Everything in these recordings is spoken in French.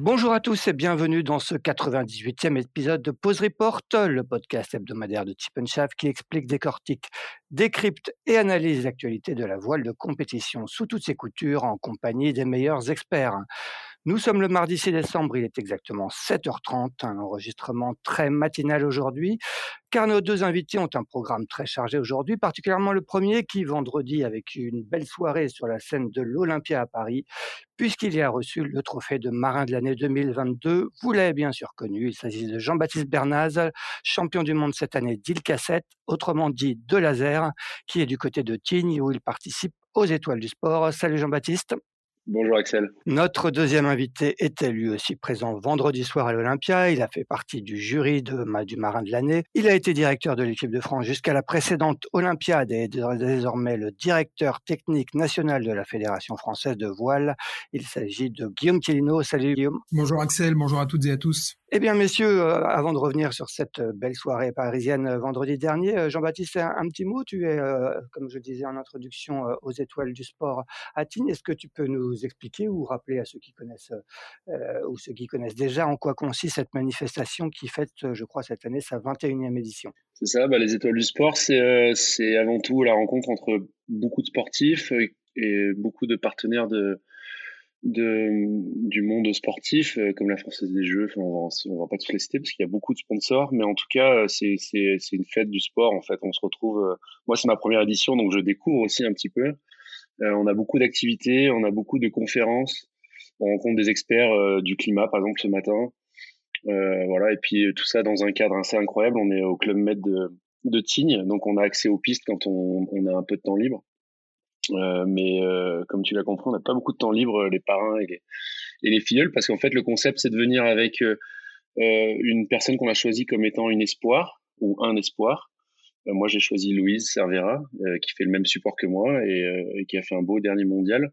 Bonjour à tous et bienvenue dans ce 98e épisode de Pause Report, le podcast hebdomadaire de Tip qui explique, décortique, décrypte et analyse l'actualité de la voile de compétition sous toutes ses coutures en compagnie des meilleurs experts. Nous sommes le mardi 6 décembre, il est exactement 7h30, un enregistrement très matinal aujourd'hui, car nos deux invités ont un programme très chargé aujourd'hui, particulièrement le premier qui, vendredi, avec une belle soirée sur la scène de l'Olympia à Paris, puisqu'il y a reçu le trophée de marin de l'année 2022. Vous l'avez bien sûr connu, il s'agit de Jean-Baptiste Bernaz, champion du monde cette année d'île Cassette, autrement dit de laser, qui est du côté de Tignes où il participe aux étoiles du sport. Salut Jean-Baptiste. Bonjour Axel. Notre deuxième invité était lui aussi présent vendredi soir à l'Olympia. Il a fait partie du jury de, du marin de l'année. Il a été directeur de l'équipe de France jusqu'à la précédente Olympiade et est désormais le directeur technique national de la Fédération française de voile. Il s'agit de Guillaume Quilino. Salut Guillaume. Bonjour Axel, bonjour à toutes et à tous. Eh bien, messieurs, euh, avant de revenir sur cette euh, belle soirée parisienne euh, vendredi dernier, Jean-Baptiste, un, petit mot. Tu es, comme je disais en introduction, aux étoiles du sport à Tignes. Est-ce que tu peux nous expliquer ou rappeler à ceux qui connaissent ou ceux qui connaissent déjà en quoi consiste cette manifestation qui fête, je crois, cette année sa 21e édition? C'est ça, bah, les étoiles du sport, c'est avant tout la rencontre entre beaucoup de sportifs et beaucoup de partenaires de, de, du monde sportif, euh, comme la Française des Jeux. Enfin, on on va pas tous les citer parce qu'il y a beaucoup de sponsors, mais en tout cas, euh, c'est, une fête du sport. En fait, on se retrouve. Euh, moi, c'est ma première édition, donc je découvre aussi un petit peu. on a beaucoup d'activités, on a beaucoup de conférences. On rencontre des experts du climat, par exemple, ce matin. voilà, et puis tout ça dans un cadre assez incroyable. On est au Club Med de, de Tignes, donc on a accès aux pistes quand on, on a un peu de temps libre. Euh, mais euh, comme tu l'as compris, on n'a pas beaucoup de temps libre, les parrains et les, et les filleuls, parce qu'en fait, le concept, c'est de venir avec euh, une personne qu'on a choisie comme étant une espoir ou un espoir. moi, j'ai choisi Louise Cervera, qui fait le même support que moi et, et, qui a fait un beau dernier mondial.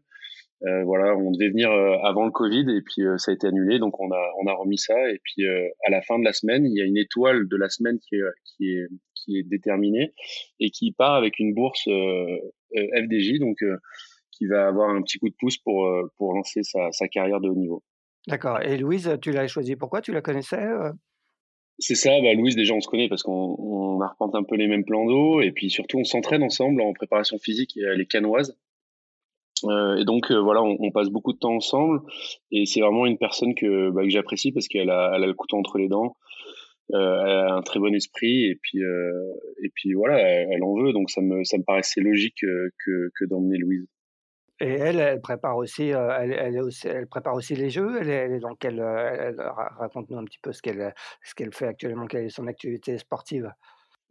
voilà, on devait venir avant le Covid et puis ça a été annulé, donc on a on a remis ça. Et puis à la fin de la semaine, il y a une étoile de la semaine qui est qui est qui est déterminée et qui part avec une bourse euh, FDJ, donc euh, qui va avoir un petit coup de pouce pour, euh, pour lancer sa, sa carrière de haut niveau. D'accord. Et Louise, tu l'as choisi pourquoi Tu la connaissais C'est ça, bah Louise, déjà, on se connaît parce qu'on on arpente un peu les mêmes plans d'eau et puis surtout, on s'entraîne ensemble en préparation physique et elle est canoise. Euh, et donc, voilà, on, on, passe beaucoup de temps ensemble et c'est vraiment une personne que, bah, que j'apprécie parce qu'elle a, elle a le couteau entre les dents. Euh, elle a un très bon esprit et puis euh, et puis voilà, elle, en veut, donc ça me ça me paraissait logique euh, que que d'emmener Louise. Et elle, elle prépare aussi, elle, elle, aussi, elle prépare aussi les jeux. Elle elle est dans quelle, raconte-nous un petit peu ce qu'elle, ce qu'elle fait actuellement, quelle est son activité sportive.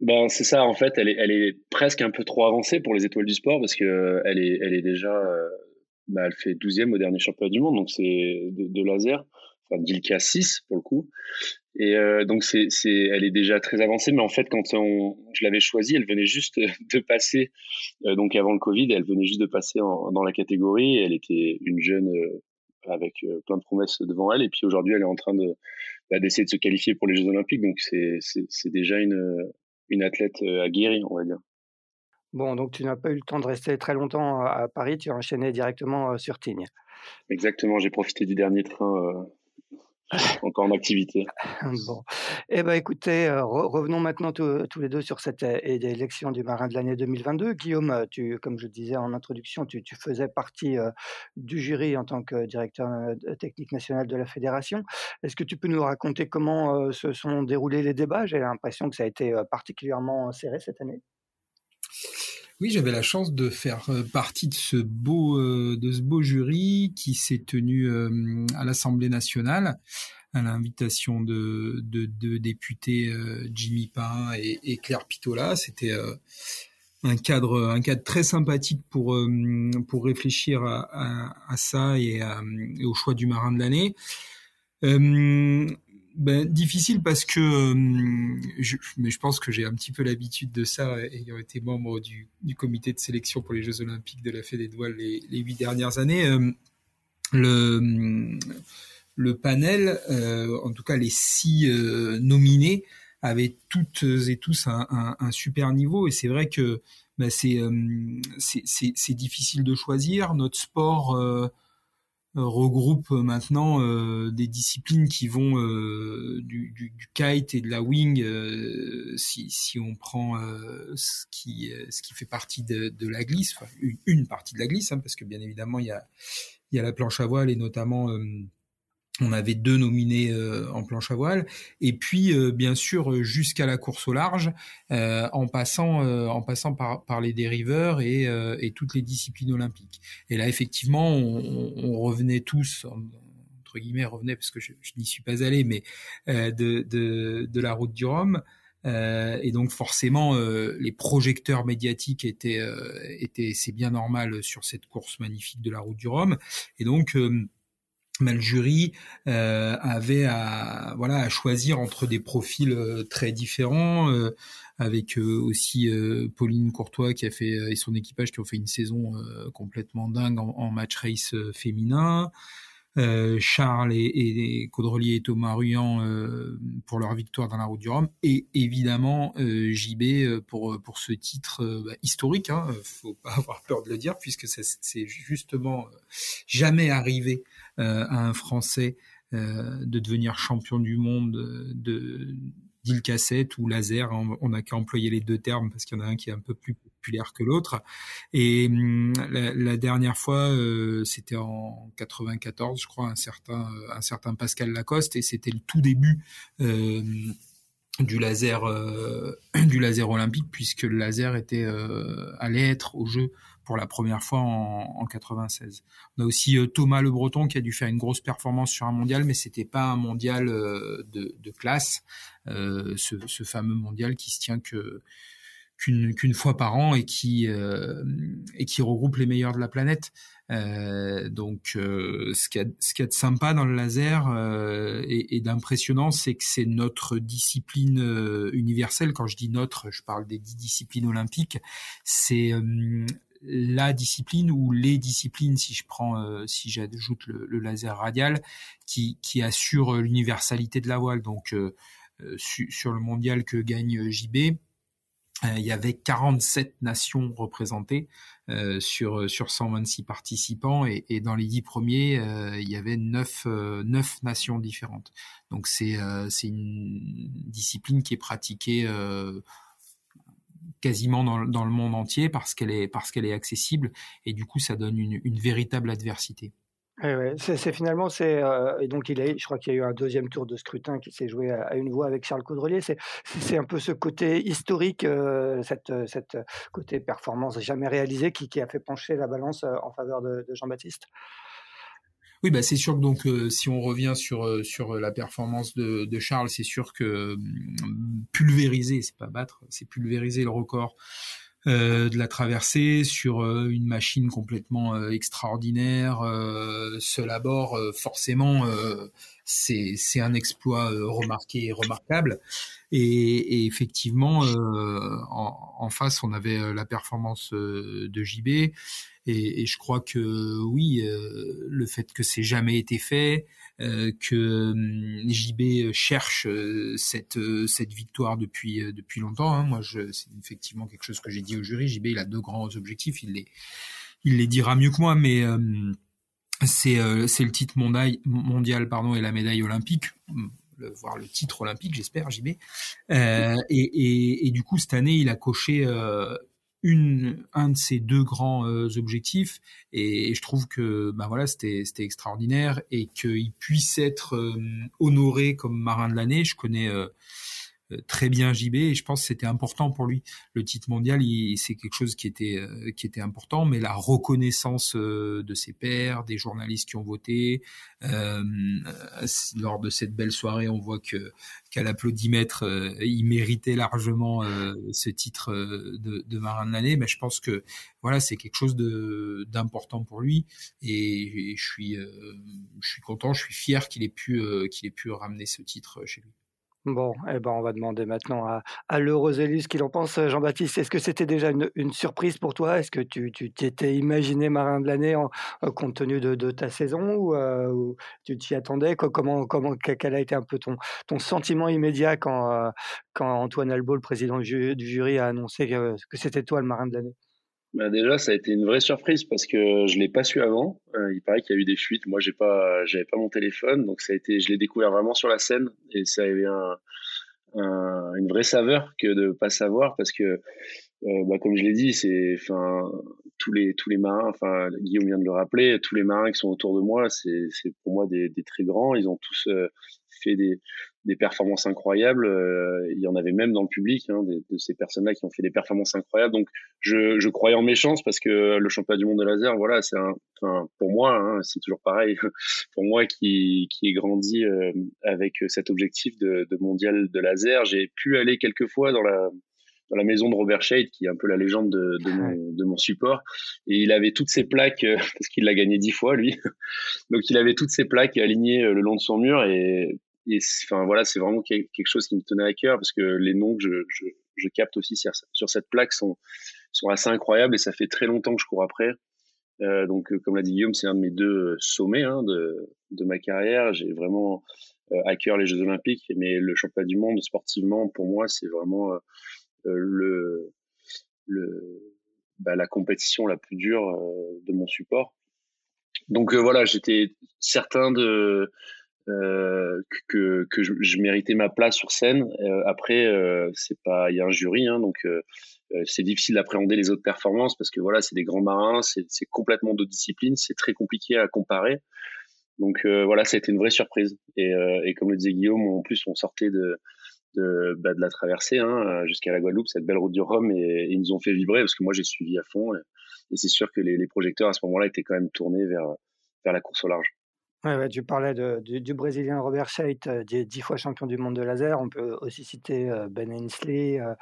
Ben c'est ça, en fait, elle est, elle est presque un peu trop avancée pour les étoiles du sport parce que elle est, elle est déjà, bah, elle fait 12e au dernier championnat du monde, donc c'est de, de laser enfin Dilka 6 pour le coup. Et euh, donc c'est, c'est, elle est déjà très avancée, mais en fait quand on, je l'avais choisie, elle venait juste de passer, euh, donc avant le Covid, elle venait juste de passer dans la catégorie. elle était une jeune euh, avec plein de promesses devant elle, et puis aujourd'hui elle est en train de bah, d'essayer de se qualifier pour les Jeux Olympiques, donc c'est, c'est, c'est déjà une une athlète aguerrie, on va dire. Bon, donc tu n'as pas eu le temps de rester très longtemps à Paris, tu as enchaîné directement sur Tignes. Exactement, j'ai profité du dernier train encore en activité. Bon. Eh ben, écoutez, euh, revenons maintenant tous les deux sur cette élection du marin de l'année 2022. Guillaume, tu, comme je disais en introduction, tu, faisais partie euh, du jury en tant que directeur euh, technique national de la fédération. Est-ce que tu peux nous raconter comment se sont déroulés les débats? J'ai l'impression que ça a été particulièrement serré cette année. Oui, j'avais la chance de faire partie de ce beau, de ce beau jury qui s'est tenu à l'Assemblée nationale à l'invitation de deux députés Jimmy Pain et, Claire Pitola. C'était un cadre, un cadre très sympathique pour pour réfléchir à, ça et, au choix du marin de l'année ben, difficile parce que euh, mais je pense que j'ai un petit peu l'habitude de ça ayant été membre du, comité de sélection pour les Jeux Olympiques de la Fédé les, huit dernières années. Euh, le, panel, euh, en tout cas les six nominés, avaient toutes et tous un, super niveau et c'est vrai que ben, c'est difficile de choisir. Notre sport regroupe maintenant euh, des disciplines qui vont euh, du, du, du, kite et de la wing si, si on prend ce qui ce qui fait partie de, de la glisse une, une, partie de la glisse hein, parce que bien évidemment il y a il y a la planche à voile et notamment on avait deux nominés euh, en planche à voile, et puis euh, bien sûr jusqu'à la course au large, euh, en passant en passant par, par les dériveurs et, et, toutes les disciplines olympiques. Et là effectivement, on, on revenait tous entre guillemets revenait parce que je, je n'y suis pas allé, mais de, de, de, la route du Rhum. et donc forcément, les projecteurs médiatiques étaient, étaient c'est bien normal sur cette course magnifique de la route du Rhum. Et donc le jury euh, avait à choisir entre des profils euh, très différents euh, avec aussi Pauline Courtois qui a fait et son équipage qui ont fait une saison complètement dingue en, match race féminin. Charles et, et, Caudrelier et Thomas Ruyant pour leur victoire dans la route du Rhum. Et évidemment JB pour ce titre bah, historique hein, faut pas avoir peur de le dire puisque c'est justement jamais arrivé à un Français euh, de devenir champion du monde de d'île cassette ou laser. On n'a qu'à employer les deux termes parce qu'il y en a un qui est un peu plus populaire que l'autre. Et hum, la, dernière fois, euh, c'était en 94, je crois, un certain, un certain Pascal Lacoste, et c'était le tout début. Euh, du laser du laser olympique puisque le laser était allait être au jeu pour la première fois en, en 96. On a aussi euh, Thomas Le Breton qui a dû faire une grosse performance sur un mondial, mais c'était pas un mondial euh, de, de, classe, euh, ce, fameux mondial qui se tient qu'une fois par an et qui regroupe les meilleurs de la planète. Donc, ce qui est ce qui est sympa dans le laser et, et d'impressionnant, c'est que c'est notre discipline universelle. Quand je dis notre, je parle des dix disciplines olympiques. C'est la discipline ou les disciplines, si je prends, euh, si j'ajoute le, laser radial, qui, qui assure l'universalité de la voile. Donc, euh, euh, sur le mondial que gagne JB, il y avait 47 nations représentées sur sur 126 participants et, et dans les dix premiers, il y avait neuf neuf nations différentes. Donc c'est c'est une discipline qui est pratiquée quasiment dans, dans, le monde entier parce qu'elle est est accessible et du coup ça donne une, une véritable adversité. Ouais, c'est finalement c'est euh, et donc il je crois qu'il y a eu un deuxième tour de scrutin qui s'est joué à, une voix avec Charles Caudrelier. C'est c'est un peu ce côté historique, euh, cette cette côté performance jamais réalisée qui, qui a fait pencher la balance euh, en faveur de Jean-Baptiste. Oui, bah c'est sûr que donc euh, si on revient sur euh, sur la performance de, de Charles, c'est sûr que hum, pulvériser, c'est pas battre, c'est pulvériser le record euh, de la traversée sur une machine complètement extraordinaire, seul à bord, forcément c'est un exploit remarqué et remarquable. Et, effectivement, en, en, face, on avait la performance de JB. Et, et, je crois que oui, le fait que c'est jamais été fait, euh, que hum, JB cherche euh, cette euh, cette victoire depuis depuis longtemps. Hein. Moi, c'est effectivement quelque chose que j'ai dit au jury. JB, il a deux grands objectifs. Il les il les dira mieux que moi, mais c'est c'est le titre mondial, mondial pardon et la médaille olympique. Le, voir le titre olympique j'espère JB euh, et, et, et, du coup cette année il a coché euh, une, un de ces deux grands euh, objectifs. Et, je trouve que ben voilà c'était extraordinaire et qu'il puisse être euh, honoré comme marin de l'année. Je connais euh, euh, très bien JB et je pense que c'était important pour lui. Le titre mondial, c'est quelque chose qui était euh, qui était important, mais la reconnaissance euh, de ses pairs, des journalistes qui ont voté euh, lors de cette belle soirée, on voit que qu'à l'applaudimètre, il méritait largement ce titre de, marin de l'année. Mais je pense que voilà, c'est quelque chose d'important pour lui et, je suis content, je suis fier qu'il ait pu ramener ce titre chez lui. Bon, eh ben, on va demander maintenant à, à l'heureuse Élise ce qu'il en pense. Jean-Baptiste, est-ce que c'était déjà une, surprise pour toi? Est-ce que tu t'étais imaginé marin de l'année euh, compte tenu de, ta saison ou, euh, tu t'y attendais? Comment, comment, Quel a été un peu ton, ton sentiment immédiat quand, euh, quand Antoine Albo, le président du, jury, a annoncé que c'était toi le marin de l'année? Bah déjà, ça a été une vraie surprise parce que je l'ai pas su avant. Euh, il paraît qu'il y a eu des fuites. Moi, j'ai pas, j'avais pas mon téléphone, donc ça a été, je l'ai découvert vraiment sur la scène et ça avait un, un, une vraie saveur que de pas savoir parce que, euh, bah, comme je l'ai dit, c'est, enfin, tous les tous les marins, enfin, Guillaume vient de le rappeler, tous les marins qui sont autour de moi, c'est, c'est pour moi des, des très grands. Ils ont tous euh, fait des, des performances incroyables. Euh, il y en avait même dans le public, hein, de, de, ces personnes-là qui ont fait des performances incroyables. Donc, je, je croyais en mes chances parce que le championnat du monde de laser, voilà, c'est un, pour moi, hein, c'est toujours pareil. pour moi qui, qui ai grandi euh, avec cet objectif de, de mondial de laser, j'ai pu aller quelques fois dans la dans la maison de Robert Shade, qui est un peu la légende de, de, mon, de mon, support. Et il avait toutes ses plaques, euh, parce qu'il l'a gagné dix fois, lui. Donc il avait toutes ses plaques alignées le long de son mur. Et et enfin voilà, c'est vraiment quelque chose qui me tenait à cœur parce que les noms que je, je, je capte aussi sur, sur, cette plaque sont, sont assez incroyables et ça fait très longtemps que je cours après. Euh, donc, euh, comme l'a dit Guillaume, c'est un de mes deux sommets hein, de, de ma carrière. J'ai vraiment euh, à cœur les Jeux Olympiques, mais le championnat du monde sportivement, pour moi, c'est vraiment euh, le, le, bah, la compétition la plus dure de mon support. Donc voilà, j'étais certain de euh, que, que je, méritais ma place sur scène. Euh, après, euh, c'est pas, il y a un jury, hein, donc euh, euh, c'est difficile d'appréhender les autres performances parce que voilà, c'est des grands marins, c'est complètement d'autres disciplines, c'est très compliqué à comparer. Donc voilà, ça a été une vraie surprise. Et, et, comme le disait Guillaume, en plus on sortait de de, bah, de la traversée hein, jusqu'à la Guadeloupe, cette belle route du Rhum, et, ils nous ont fait vibrer parce que moi j'ai suivi à fond. Et, c'est sûr que les, projecteurs à ce moment-là étaient quand même tournés vers vers la course au large. Tu parlais du, Brésilien Robert Scheidt, euh, dix fois champion du monde de laser. On peut aussi citer euh, Ben Hensley, euh,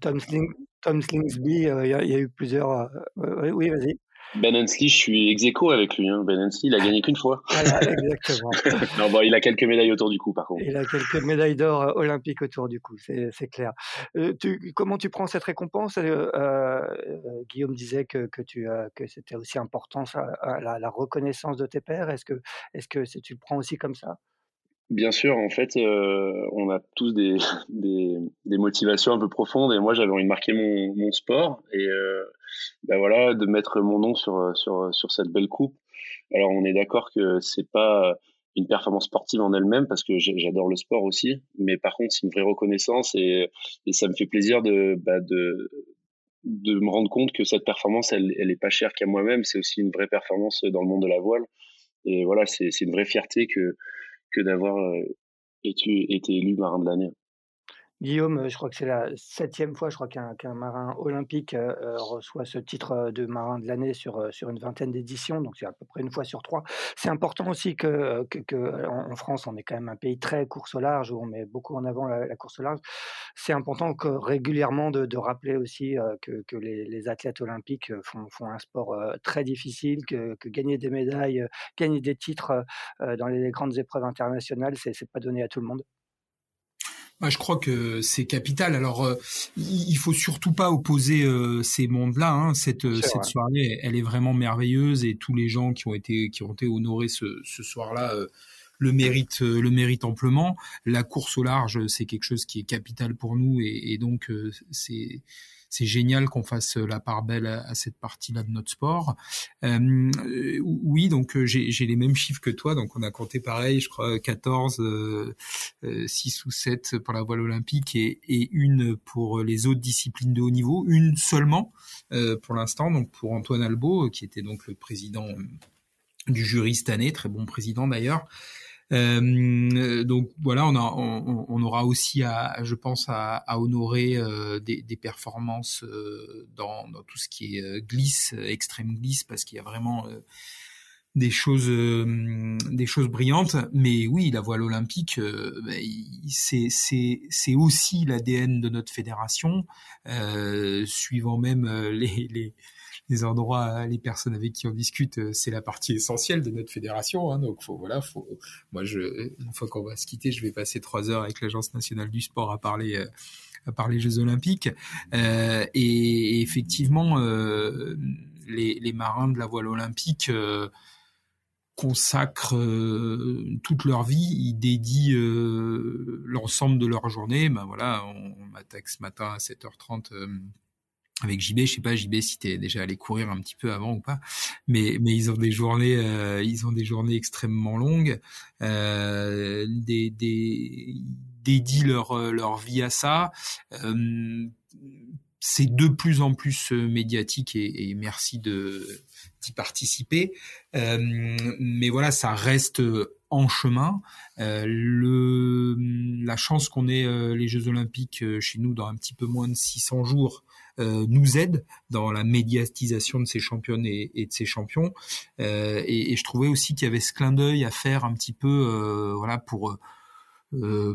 Tom, Sling, Tom Slingsby. Il y, a eu plusieurs. oui, vas-y. Ben Hensley, je suis ex avec lui. Hein. Ben Hensley, il a gagné qu'une fois. Voilà, exactement. non, bon, il a quelques médailles autour du cou, par contre. Il a quelques médailles d'or euh, olympiques autour du cou, c'est clair. Euh, tu, comment tu prends cette récompense euh, euh Guillaume disait que, que, tu, que c'était aussi important ça, la, la, reconnaissance de tes pairs. Est-ce que, est -ce que tu le prends aussi comme ça? Bien sûr, en fait, euh, on a tous des, des, des, motivations un peu profondes et moi j'avais envie de marquer mon, mon sport et euh, ben voilà de mettre mon nom sur sur sur cette belle coupe. Alors on est d'accord que c'est pas une performance sportive en elle-même parce que j'adore le sport aussi, mais par contre c'est une vraie reconnaissance et, ça me fait plaisir de bah, de de me rendre compte que cette performance elle elle est pas chère qu'à moi-même, c'est aussi une vraie performance dans le monde de la voile et voilà c'est une vraie fierté que que d'avoir euh, été élu marin de l'année. Guillaume, euh, je crois que c'est la septième fois, je crois qu'un marin olympique euh, euh, reçoit ce titre de marin de l'année sur, sur une vingtaine d'éditions, donc c'est à peu près une fois sur trois. C'est important aussi que, en, France, on est quand même un pays très course au large, où on met beaucoup en avant la, course au large. C'est important que régulièrement de, rappeler aussi que, les, athlètes olympiques font, font un sport très difficile, que, que, gagner des médailles, gagner des titres dans les grandes épreuves internationales, c'est pas donné à tout le monde. Bah, je crois que c'est capital. Alors, euh, il faut surtout pas opposer euh, ces mondes-là. Hein. Cette, euh, cette soirée, elle est vraiment merveilleuse et tous les gens qui ont été qui ont été honorés ce, ce soir-là le méritent le mérite amplement. La course au large, c'est quelque chose qui est capital pour nous et, et donc c'est c'est génial qu'on fasse la part belle à, cette partie-là de notre sport. Euh, oui, donc euh, j'ai les mêmes chiffres que toi, donc on a compté pareil, je crois 14, euh, 6 ou 7 pour la voile olympique et, et une pour les autres disciplines de haut niveau, une seulement euh, pour l'instant, donc pour Antoine Albo, qui était donc le président du jury cette année, très bon président d'ailleurs. Euh, donc voilà, on, aura aussi, à, je pense, à, honorer euh, des, performances euh, dans, dans, tout ce qui est glisse, extrême glisse, parce qu'il y a vraiment des choses, des choses brillantes. Mais oui, la voile olympique, ben, c'est aussi l'ADN de notre fédération, suivant même les, les les endroits, les personnes avec qui on discute, euh, c'est la partie essentielle de notre fédération. Hein, donc faut, voilà, faut, moi je, une fois qu'on va se quitter, je vais passer trois heures avec l'agence nationale du sport à parler. Euh, Jeux Olympiques euh, et, effectivement euh, les, marins de la voile olympique euh, consacrent euh, toute leur vie, ils dédient l'ensemble de leur journée. Ben voilà, on, on ce matin à 7h30 avec JB, je sais pas JB si t'es déjà allé courir un petit peu avant ou pas, mais mais ils ont des journées, euh, ils ont des journées extrêmement longues, euh, des, des dédient leur leur vie à ça. Euh, c'est de plus en plus euh, médiatique et, merci de d'y participer. Euh, mais voilà, ça reste en chemin. Euh, le, la chance qu'on ait les Jeux Olympiques chez nous dans un petit peu moins de 600 jours euh, nous aide dans la médiatisation de ces championnes et, de ces champions. Euh, et, et, je trouvais aussi qu'il y avait ce clin d'œil à faire un petit peu, euh, voilà, pour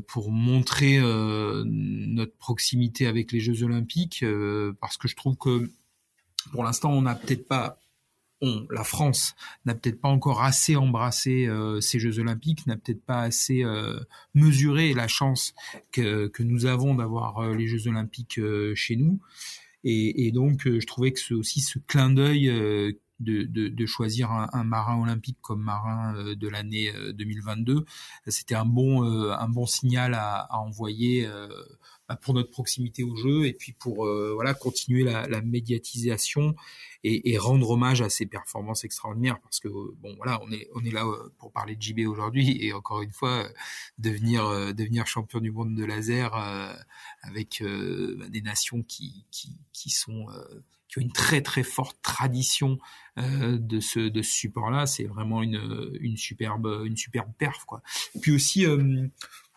pour montrer notre proximité avec les Jeux Olympiques, parce que je trouve que pour l'instant, on n'a peut-être pas on, la France n'a peut-être pas encore assez embrassé euh, ces Jeux Olympiques, n'a peut-être pas assez euh, mesuré la chance que, que nous avons d'avoir euh, les Jeux Olympiques chez nous. Et, et donc, euh, je trouvais que c'est aussi ce clin d'œil euh, de, de, de, choisir un, un, marin olympique comme marin euh, de l'année 2022, c'était un bon, un bon signal à, à envoyer pour notre proximité au jeu et puis pour voilà continuer la, médiatisation et, rendre hommage à ces performances extraordinaires parce que bon voilà on est on est là pour parler de JB aujourd'hui et encore une fois devenir devenir champion du monde de laser avec bah, des nations qui qui, qui sont qui ont une très très forte tradition euh, de ce de ce support-là. C'est vraiment une une superbe une superbe perf quoi. Puis aussi euh,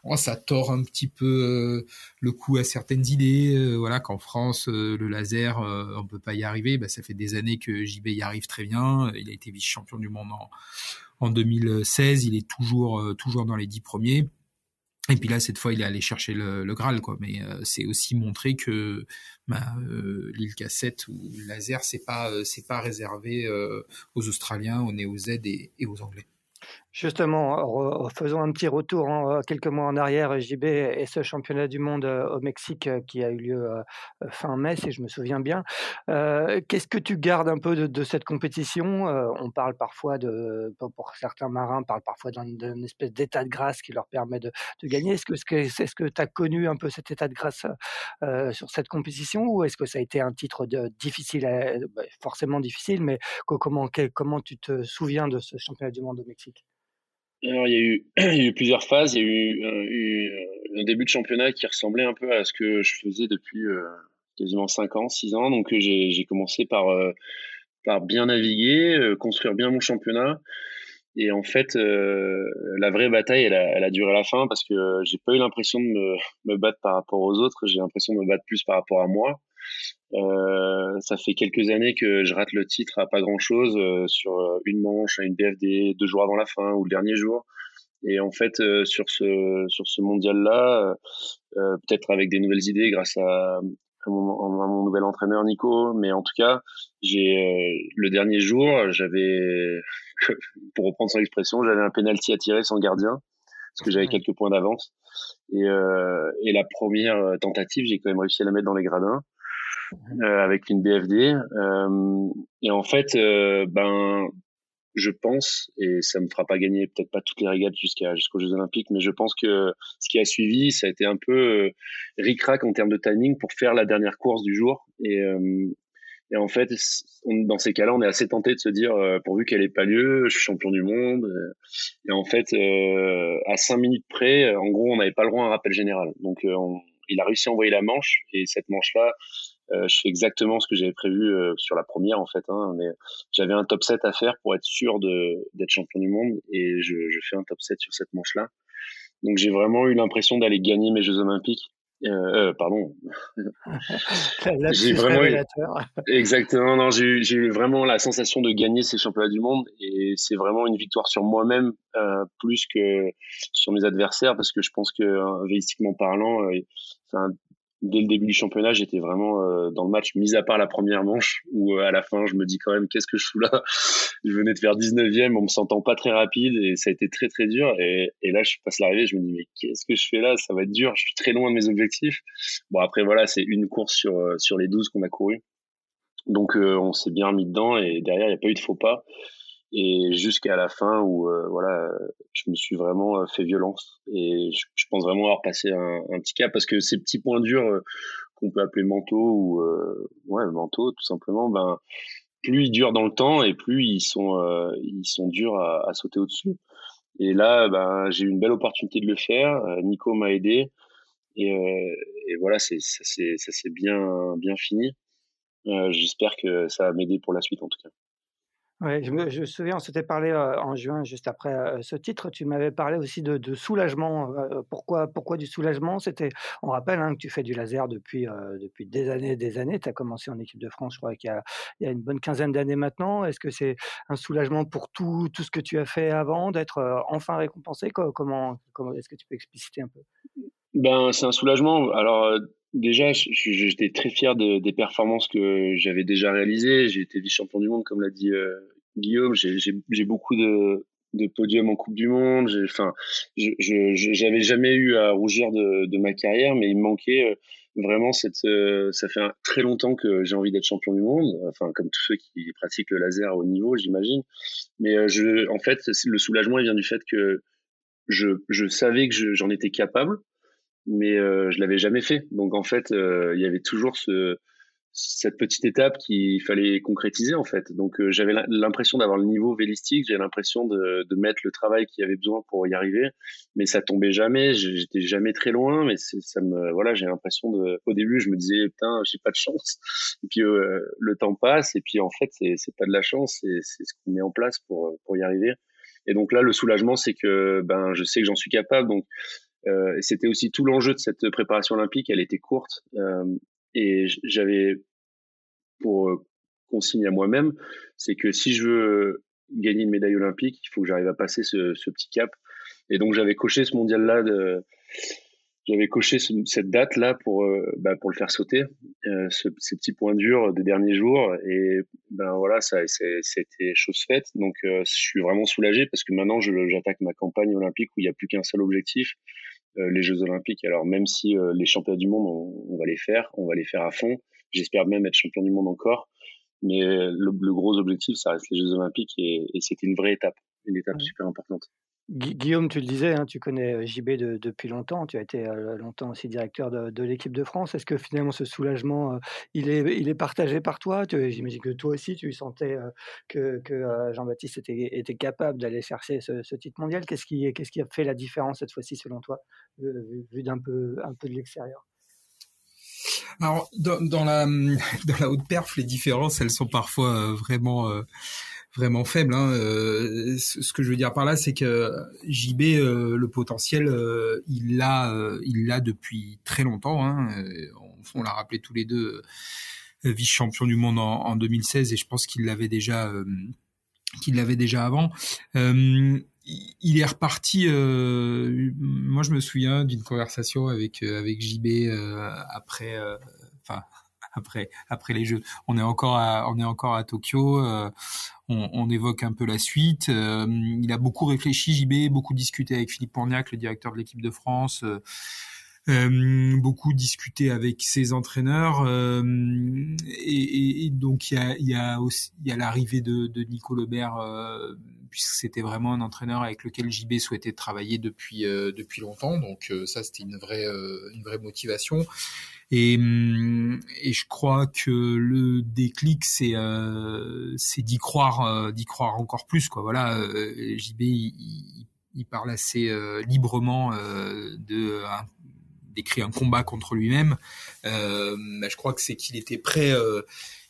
oh, ça tord un petit peu euh, le coup à certaines idées. Euh, voilà, qu'en France, euh, le laser, on peut pas y arriver. Bah, ça fait des années que JB y arrive très bien. Il a été vice-champion du monde en, en 2016. Il est toujours, toujours dans les dix premiers. Et puis là, cette fois, il est allé chercher le, le Graal. Mais c'est aussi montrer que bah, l'île cassette ou le laser, c'est pas, pas réservé aux Australiens, aux Néo-Z et aux Anglais. Justement, faisons un petit retour en, quelques mois en arrière, JB et ce championnat du monde euh, au Mexique euh, qui a eu lieu euh, fin mai, si je me souviens bien. Qu'est-ce que tu gardes un peu de, cette compétition On parle parfois de, pour certains marins, parle parfois d'une espèce d'état de grâce qui leur permet de, gagner. Est-ce que tu as connu un peu cet état de grâce sur cette compétition ou est-ce que ça a été un titre difficile, bah, forcément difficile, mais comment tu te souviens de ce championnat du monde au Mexique? Alors, il y, a eu, il y a eu plusieurs phases. Il y a eu, euh, eu, euh, un début de championnat qui ressemblait un peu à ce que je faisais depuis euh, quasiment 5 ans, 6 ans. Donc, j'ai commencé par, par bien naviguer, construire bien mon championnat. Et en fait, euh, la vraie bataille, elle a, elle a, duré à la fin parce que j'ai pas eu l'impression de me, me, battre par rapport aux autres. J'ai l'impression de me battre plus par rapport à moi. Euh, ça fait quelques années que je rate le titre à pas grand chose euh, sur une manche, une BFD, deux jours avant la fin ou le dernier jour. Et en fait, euh, sur ce sur ce mondial-là, euh, peut-être avec des nouvelles idées grâce à, à, mon, à, mon, nouvel entraîneur Nico, mais en tout cas, j'ai le dernier jour, j'avais, pour reprendre son expression, j'avais un penalty à tirer sans gardien parce que j'avais quelques points d'avance. Et, euh, et la première tentative, j'ai quand même réussi à la mettre dans les gradins. Euh, avec une BFD. Euh, et en fait, euh, ben, je pense, et ça me fera pas gagner peut-être pas toutes les régates jusqu'à jusqu'aux Jeux Olympiques, mais je pense que ce qui a suivi, ça a été un peu ric-rac en termes de timing pour faire la dernière course du jour. Et, et en fait, dans ces cas-là, on est assez tenté de se dire, pourvu qu'elle ait pas lieu, je suis champion du monde. Et en fait, à cinq minutes près, en gros, on n'avait pas le droit à un rappel général. Donc, il a réussi à envoyer la manche, et cette manche-là, euh, je fais exactement ce que j'avais prévu euh, sur la première en fait, hein, mais j'avais un top 7 à faire pour être sûr de d'être champion du monde et je, je, fais un top 7 sur cette manche-là. Donc j'ai vraiment eu l'impression d'aller gagner mes Jeux Olympiques. Euh, euh pardon. j'ai vraiment eu... exactement non j'ai eu vraiment la sensation de gagner ces championnats du monde et c'est vraiment une victoire sur moi-même euh, plus que sur mes adversaires parce que je pense que vélistiquement parlant c'est un dès le début du championnat, j'étais vraiment euh, dans le match, mis à part la première manche, où euh, à la fin, je me dis quand même, qu'est-ce que je fous là? Je venais de faire 19e en me sentant pas très rapide, et ça a été très très dur. Et, et là, je passe l'arrivée, je me dis, mais qu'est-ce que je fais là? Ça va être dur, je suis très loin de mes objectifs. Bon, après, voilà, c'est une course sur, euh, sur les 12 qu'on a couru. Donc, on s'est bien mis dedans, et derrière, il n'y a pas eu de faux pas et jusqu'à la fin où euh, voilà je me suis vraiment euh, fait violence. Et je, pense vraiment avoir passé un, petit cap parce que ces petits points durs euh, qu'on peut appeler manteaux ou ouais manteaux tout simplement ben plus ils durent dans le temps et plus ils sont ils sont durs à, sauter au dessus et là ben j'ai eu une belle opportunité de le faire. Nico m'a aidé. Et, et voilà c'est ça s'est bien bien fini. J'espère que ça va m'aider pour la suite en tout cas Ouais, je me, souviens, on s'était parlé euh, en juin, juste après euh, ce titre. Tu m'avais parlé aussi de, soulagement. Euh, pourquoi, pourquoi du soulagement? C'était, on rappelle hein, que tu fais du laser depuis depuis des années, des années. Tu as commencé en équipe de France, je crois il y a une bonne quinzaine d'années maintenant. Est-ce que c'est un soulagement pour tout tout ce que tu as fait avant, d'être enfin récompensé? Comment, comment est-ce que tu peux expliciter un peu? Ben, c'est un soulagement. Alors Déjà, j'étais très fier de, des performances que j'avais déjà réalisées. J'ai été vice-champion du monde, comme l'a dit Guillaume. J'ai beaucoup de, de podiums en Coupe du Monde. Enfin, j'avais jamais eu à rougir de, de, ma carrière, mais il me manquait euh, vraiment cette. Euh, ça fait très longtemps que j'ai envie d'être champion du monde. Enfin, comme tous ceux qui pratiquent le laser à haut niveau, j'imagine. Mais je, en fait, le soulagement, il vient du fait que je, je savais que j'en étais capable mais euh, je l'avais jamais fait. Donc en fait, euh, il y avait toujours ce, cette petite étape qu'il fallait concrétiser en fait. Donc euh, j'avais l'impression d'avoir le niveau vélistique, j'avais l'impression de, de, mettre le travail qu'il y avait besoin pour y arriver, mais ça tombait jamais. J'étais jamais très loin, mais ça me voilà, j'ai l'impression de. Au début, je me disais putain, j'ai pas de chance. Et puis euh, le temps passe, et puis en fait, c'est pas de la chance, c'est ce qu'on met en place pour pour y arriver. Et donc là, le soulagement, c'est que ben je sais que j'en suis capable, donc euh, c'était aussi tout l'enjeu de cette préparation olympique. Elle était courte euh, et j'avais pour euh, consigne à moi-même, c'est que si je veux gagner une médaille olympique, il faut que j'arrive à passer ce, petit cap. Et donc j'avais coché ce mondial-là, j'avais coché cette date-là pour bah, pour le faire sauter, euh, ce, ces petits points durs des derniers jours. Et ben voilà, ça, c'était chose faite. Donc je suis vraiment soulagé parce que maintenant j'attaque ma campagne olympique où il n'y a plus qu'un seul objectif, euh, les Jeux Olympiques. Alors même si euh, les championnats du monde, on, va les faire, on va les faire à fond. J'espère même être champion du monde encore. Mais le, gros objectif, ça reste les Jeux Olympiques et, et c'était une vraie étape, une étape super importante. Guillaume, tu le disais, hein, tu connais JB depuis longtemps, tu as été longtemps aussi directeur de, l'équipe de France. Est-ce que finalement ce soulagement, il, est, il est partagé par toi? J'imagine que toi aussi, tu sentais que, Jean-Baptiste était, était, capable d'aller chercher ce, titre mondial. Qu'est-ce qui, qu'est-ce qui a fait la différence cette fois-ci selon toi, vu d'un peu, un peu de l'extérieur? Alors, dans, la, dans la haute perf, les différences, elles sont parfois vraiment vraiment faible. Hein. ce que je veux dire par là, c'est que JB, le potentiel, il l'a, il l'a depuis très longtemps. Hein. On, l'a rappelé tous les deux, vice-champion du monde en, en, 2016, et je pense qu'il l'avait déjà, qu'il l'avait déjà avant il est reparti. Euh, moi, je me souviens d'une conversation avec euh, avec JB euh, après, euh, enfin après après les Jeux. On est encore à, on est encore à Tokyo. On, on, évoque un peu la suite. il a beaucoup réfléchi, JB, beaucoup discuté avec Philippe Porniac, le directeur de l'équipe de France. Euh, beaucoup discuté avec ses entraîneurs euh, et, et, donc il y a, y a aussi il y a l'arrivée de, de Nico Lebert euh, puisque c'était vraiment un entraîneur avec lequel JB souhaitait travailler depuis euh, depuis longtemps. Donc euh, ça c'était une vraie une vraie motivation. Et, et je crois que le déclic c'est c'est d'y croire d'y croire encore plus quoi. Voilà JB il, il parle assez librement de un décrit un combat contre lui-même. Euh, je crois que c'est qu'il était prêt. Euh,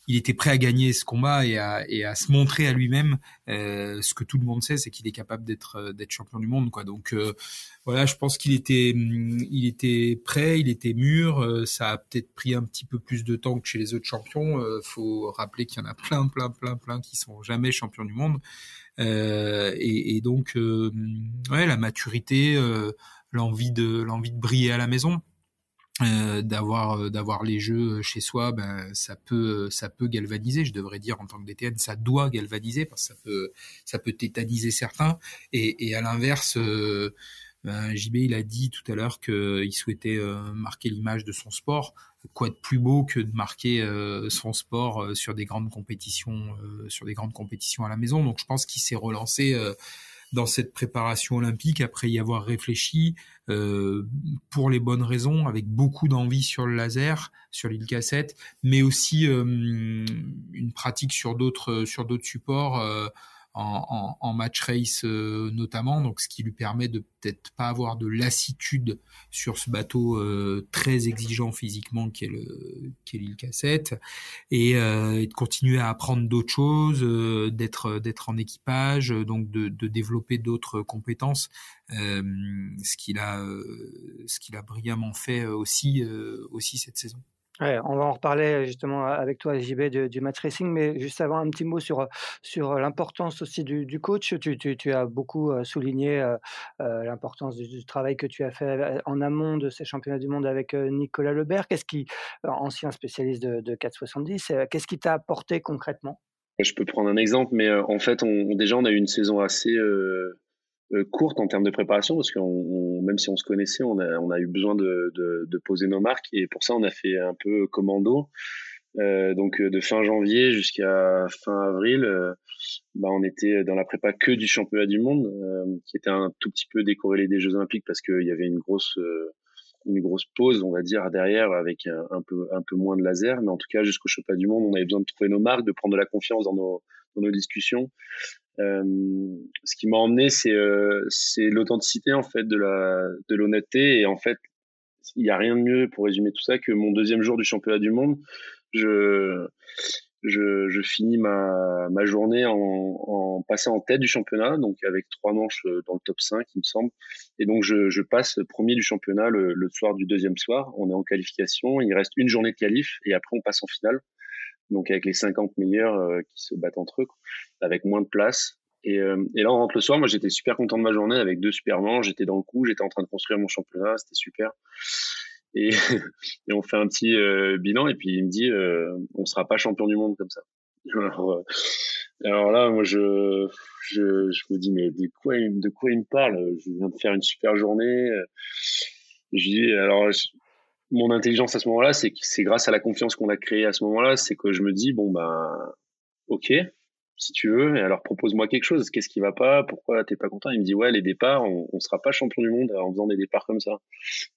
il était prêt à gagner ce combat et à, se montrer à lui-même. Euh, ce que tout le monde sait, c'est qu'il est capable d'être champion du monde. Donc voilà, je pense qu'il était il était prêt, il était mûr. Ça a peut-être pris un petit peu plus de temps que chez les autres champions. faut rappeler qu'il y en a plein, plein, plein, plein qui sont jamais champions du monde. Et, et, donc ouais, la maturité l'envie de l'envie de briller à la maison. Euh, d'avoir euh, d'avoir les jeux chez soi ben ça peut ça peut galvaniser je devrais dire en tant que DTN ça doit galvaniser parce que ça peut ça peut tétaniser certains. Et, et à l'inverse euh, ben, JB il a dit tout à l'heure qu'il souhaitait marquer l'image de son sport. Quoi de plus beau que de marquer son sport sur des grandes compétitions sur des grandes compétitions à la maison? Donc je pense qu'il s'est relancé dans cette préparation olympique après y avoir réfléchi euh, pour les bonnes raisons, avec beaucoup d'envie sur le laser, sur l'île cassette, mais aussi euh, une pratique sur d'autres sur d'autres supports. Euh, en, en, match race euh, notamment, donc ce qui lui permet de peut-être pas avoir de lassitude sur ce bateau euh, très exigeant physiquement qui est le qui est l'île Cassette et, euh, et, de continuer à apprendre d'autres choses, d'être d'être en équipage, donc de, de développer d'autres compétences, ce qu'il a ce qu'il a brillamment fait aussi aussi cette saison. On va en reparler justement avec toi, JB, du, du match racing, mais juste avant un petit mot sur, sur l'importance aussi du, coach. Tu, as beaucoup souligné euh, l'importance du, travail que tu as fait en amont de ces championnats du monde avec Nicolas Lebert. Qu'est-ce qui, ancien spécialiste de, de 470, qu'est-ce qui t'a apporté concrètement? Je peux prendre un exemple, mais en fait, déjà, on a eu une saison assez euh, courte en termes de préparation parce que même si on se connaissait, on a, on a eu besoin de, de, de, poser nos marques et pour ça on a fait un peu commando. Euh, donc de fin janvier jusqu'à fin avril, euh, bah, on était dans la prépa que du championnat du monde, euh, qui était un tout petit peu décorrélé des Jeux Olympiques parce qu'il y avait une grosse une grosse pause, on va dire, derrière avec un, un, peu un peu moins de laser, mais en tout cas jusqu'au championnat du monde, on avait besoin de trouver nos marques, de prendre de la confiance dans nos dans nos discussions euh, ce qui m'a emmené, c'est euh, l'authenticité en fait de la de l'honnêteté et en fait, il n'y a rien de mieux pour résumer tout ça que mon deuxième jour du championnat du monde, je je, je finis ma, ma journée en, en passant en tête du championnat, donc avec trois manches euh, dans le top 5, il me semble. Et donc, je, je passe premier du championnat le, le, soir du deuxième soir. On est en qualification. Il reste une journée de qualif et après, on passe en finale donc avec les 50 meilleurs euh, qui se battent entre eux, avec moins de place. Et, euh, et, là, on rentre le soir. Moi, j'étais super content de ma journée avec deux super. J'étais dans le coup, j'étais en train de construire mon championnat, c'était super. Et, et, on fait un petit euh, bilan. Et puis il me dit, on sera pas champion du monde comme ça. Alors, alors là, moi, je, je, je, me dis, mais de quoi, de quoi il me parle? Je viens de faire une super journée. Je dis, alors, mon intelligence à ce moment-là, c'est c'est grâce à la confiance qu'on a créée à ce moment-là, c'est que je me dis bon ben ok, si tu veux, et alors propose-moi quelque chose. Qu'est-ce qui va pas? Pourquoi t'es pas content? Il me dit ouais les départs, on, on sera pas champion du monde en faisant des départs comme ça.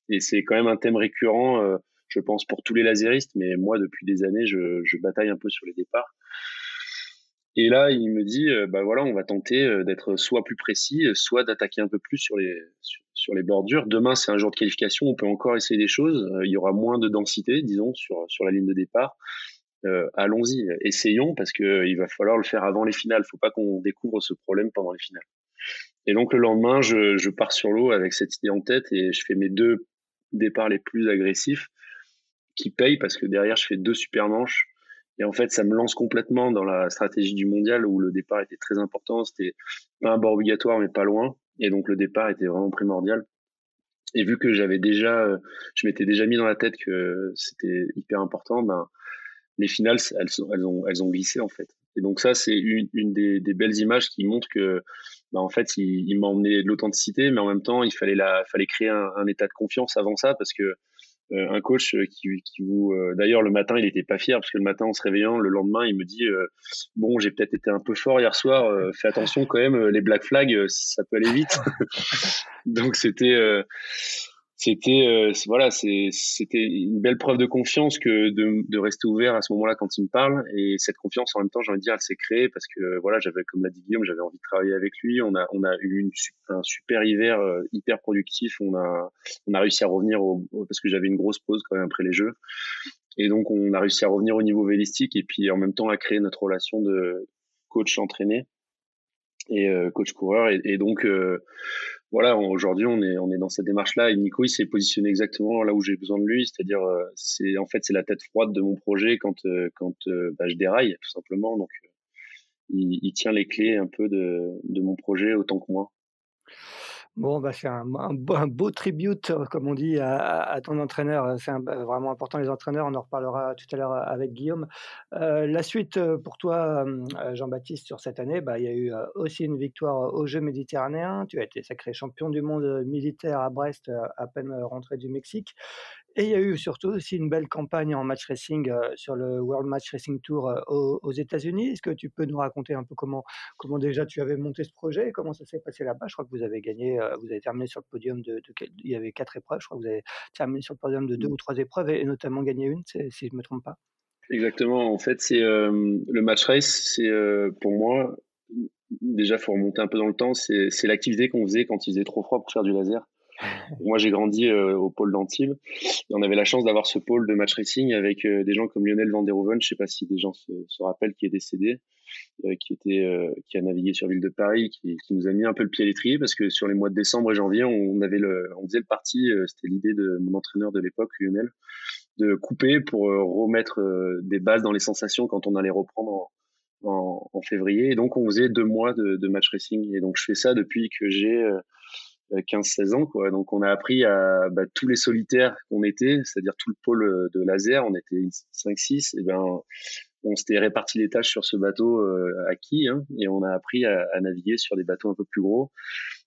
Et c'est quand même un thème récurrent, euh, je pense pour tous les laséristes, mais moi depuis des années je, je bataille un peu sur les départs. Et là, il me dit, euh, bah voilà, on va tenter euh, d'être soit plus précis, soit d'attaquer un peu plus sur les sur, les bordures. Demain, c'est un jour de qualification, on peut encore essayer des choses. Euh, il y aura moins de densité, disons, sur sur la ligne de départ. allons-y, essayons parce que il va falloir le faire avant les finales. Faut pas qu'on découvre ce problème pendant les finales. Et donc le lendemain, je, je pars sur l'eau avec cette idée en tête et je fais mes deux départs les plus agressifs qui payent parce que derrière je fais deux super manches et en fait ça me lance complètement dans la stratégie du mondial où le départ était très important. C'était pas un bord obligatoire mais pas loin et donc le départ était vraiment primordial. Et vu que j'avais déjà, je m'étais déjà mis dans la tête que c'était hyper important, ben les finales elles, ont elles ont glissé en fait. Et donc ça, c'est une, des, belles images qui montrent que, bah, en fait, il, il m'a emmené de l'authenticité, mais en même temps, il fallait, la, fallait créer un, un, état de confiance avant ça, parce que euh, un coach qui, qui vous, euh, d'ailleurs, le matin, il était pas fier, parce que le matin, en se réveillant, le lendemain, il me dit, euh, bon, j'ai peut-être été un peu fort hier soir, fais attention quand même, les black flags, ça peut aller vite. donc c'était c'était euh, voilà c'était une belle preuve de confiance que de, de rester ouvert à ce moment-là quand il me parle. Et cette confiance en même temps j'ai envie de dire elle s'est créée parce que voilà j'avais comme l'a dit Guillaume j'avais envie de travailler avec lui. On a on a eu une, un super hiver euh, hyper productif. On a on a réussi à revenir au, parce que j'avais une grosse pause quand même après les jeux. Et donc on a réussi à revenir au niveau vélistique et puis en même temps à créer notre relation de coach entraîné et euh, coach coureur. Et, et donc voilà, aujourd'hui on est on est dans cette démarche là et Nico il s'est positionné exactement là où j'ai besoin de lui, c'est-à-dire euh, c'est en fait c'est la tête froide de mon projet quand euh, quand euh, bah, je déraille tout simplement donc il, il, tient les clés un peu de de mon projet autant que moi. Bon, bah, c'est un, beau, tribute, euh, comme on dit, à, ton entraîneur. C'est bah, vraiment important, les entraîneurs. On en reparlera tout à l'heure euh, avec Guillaume. Euh, la suite pour toi, Jean-Baptiste, sur cette année, bah, il y a eu aussi une victoire aux Jeux méditerranéens. Tu as été sacré champion du monde militaire à Brest, à peine rentré du Mexique. Et il y a eu surtout aussi une belle campagne en match racing euh, sur le World Match Racing Tour euh, aux, États-Unis. Est-ce que tu peux nous raconter un peu comment, comment déjà tu avais monté ce projet? Et comment ça s'est passé là-bas? Je crois que vous avez gagné, euh, vous avez terminé sur le podium de, Il y avait quatre épreuves, je crois que vous avez terminé sur le podium de deux mmh. ou trois épreuves et, notamment gagné une, si je ne me trompe pas. Exactement. En fait, c'est le match race, c'est pour moi, déjà, il faut remonter un peu dans le temps, c'est l'activité qu'on faisait quand il faisait trop froid pour faire du laser. Moi, j'ai grandi euh, au pôle d'Antibes et on avait la chance d'avoir ce pôle de match racing avec euh, des gens comme Lionel Van der Hoeven, je sais pas si des gens se, rappellent, qui est décédé, euh, qui était, qui a navigué sur ville de Paris, qui, nous a mis un peu le pied à l'étrier parce que sur les mois de décembre et janvier, on faisait le parti, c'était l'idée de mon entraîneur de l'époque, Lionel, de couper pour remettre des bases dans les sensations quand on allait reprendre en, février. Et donc, on faisait deux mois de match racing. Et donc, je fais ça depuis que j'ai 15-16 ans quoi. Donc on a appris à bah, tous les solitaires qu'on était, c'est-à-dire tout le pôle euh, de laser, on était 5-6, et ben on s'était réparti les tâches sur ce bateau euh, acquis hein, et on a appris à, à, naviguer sur des bateaux un peu plus gros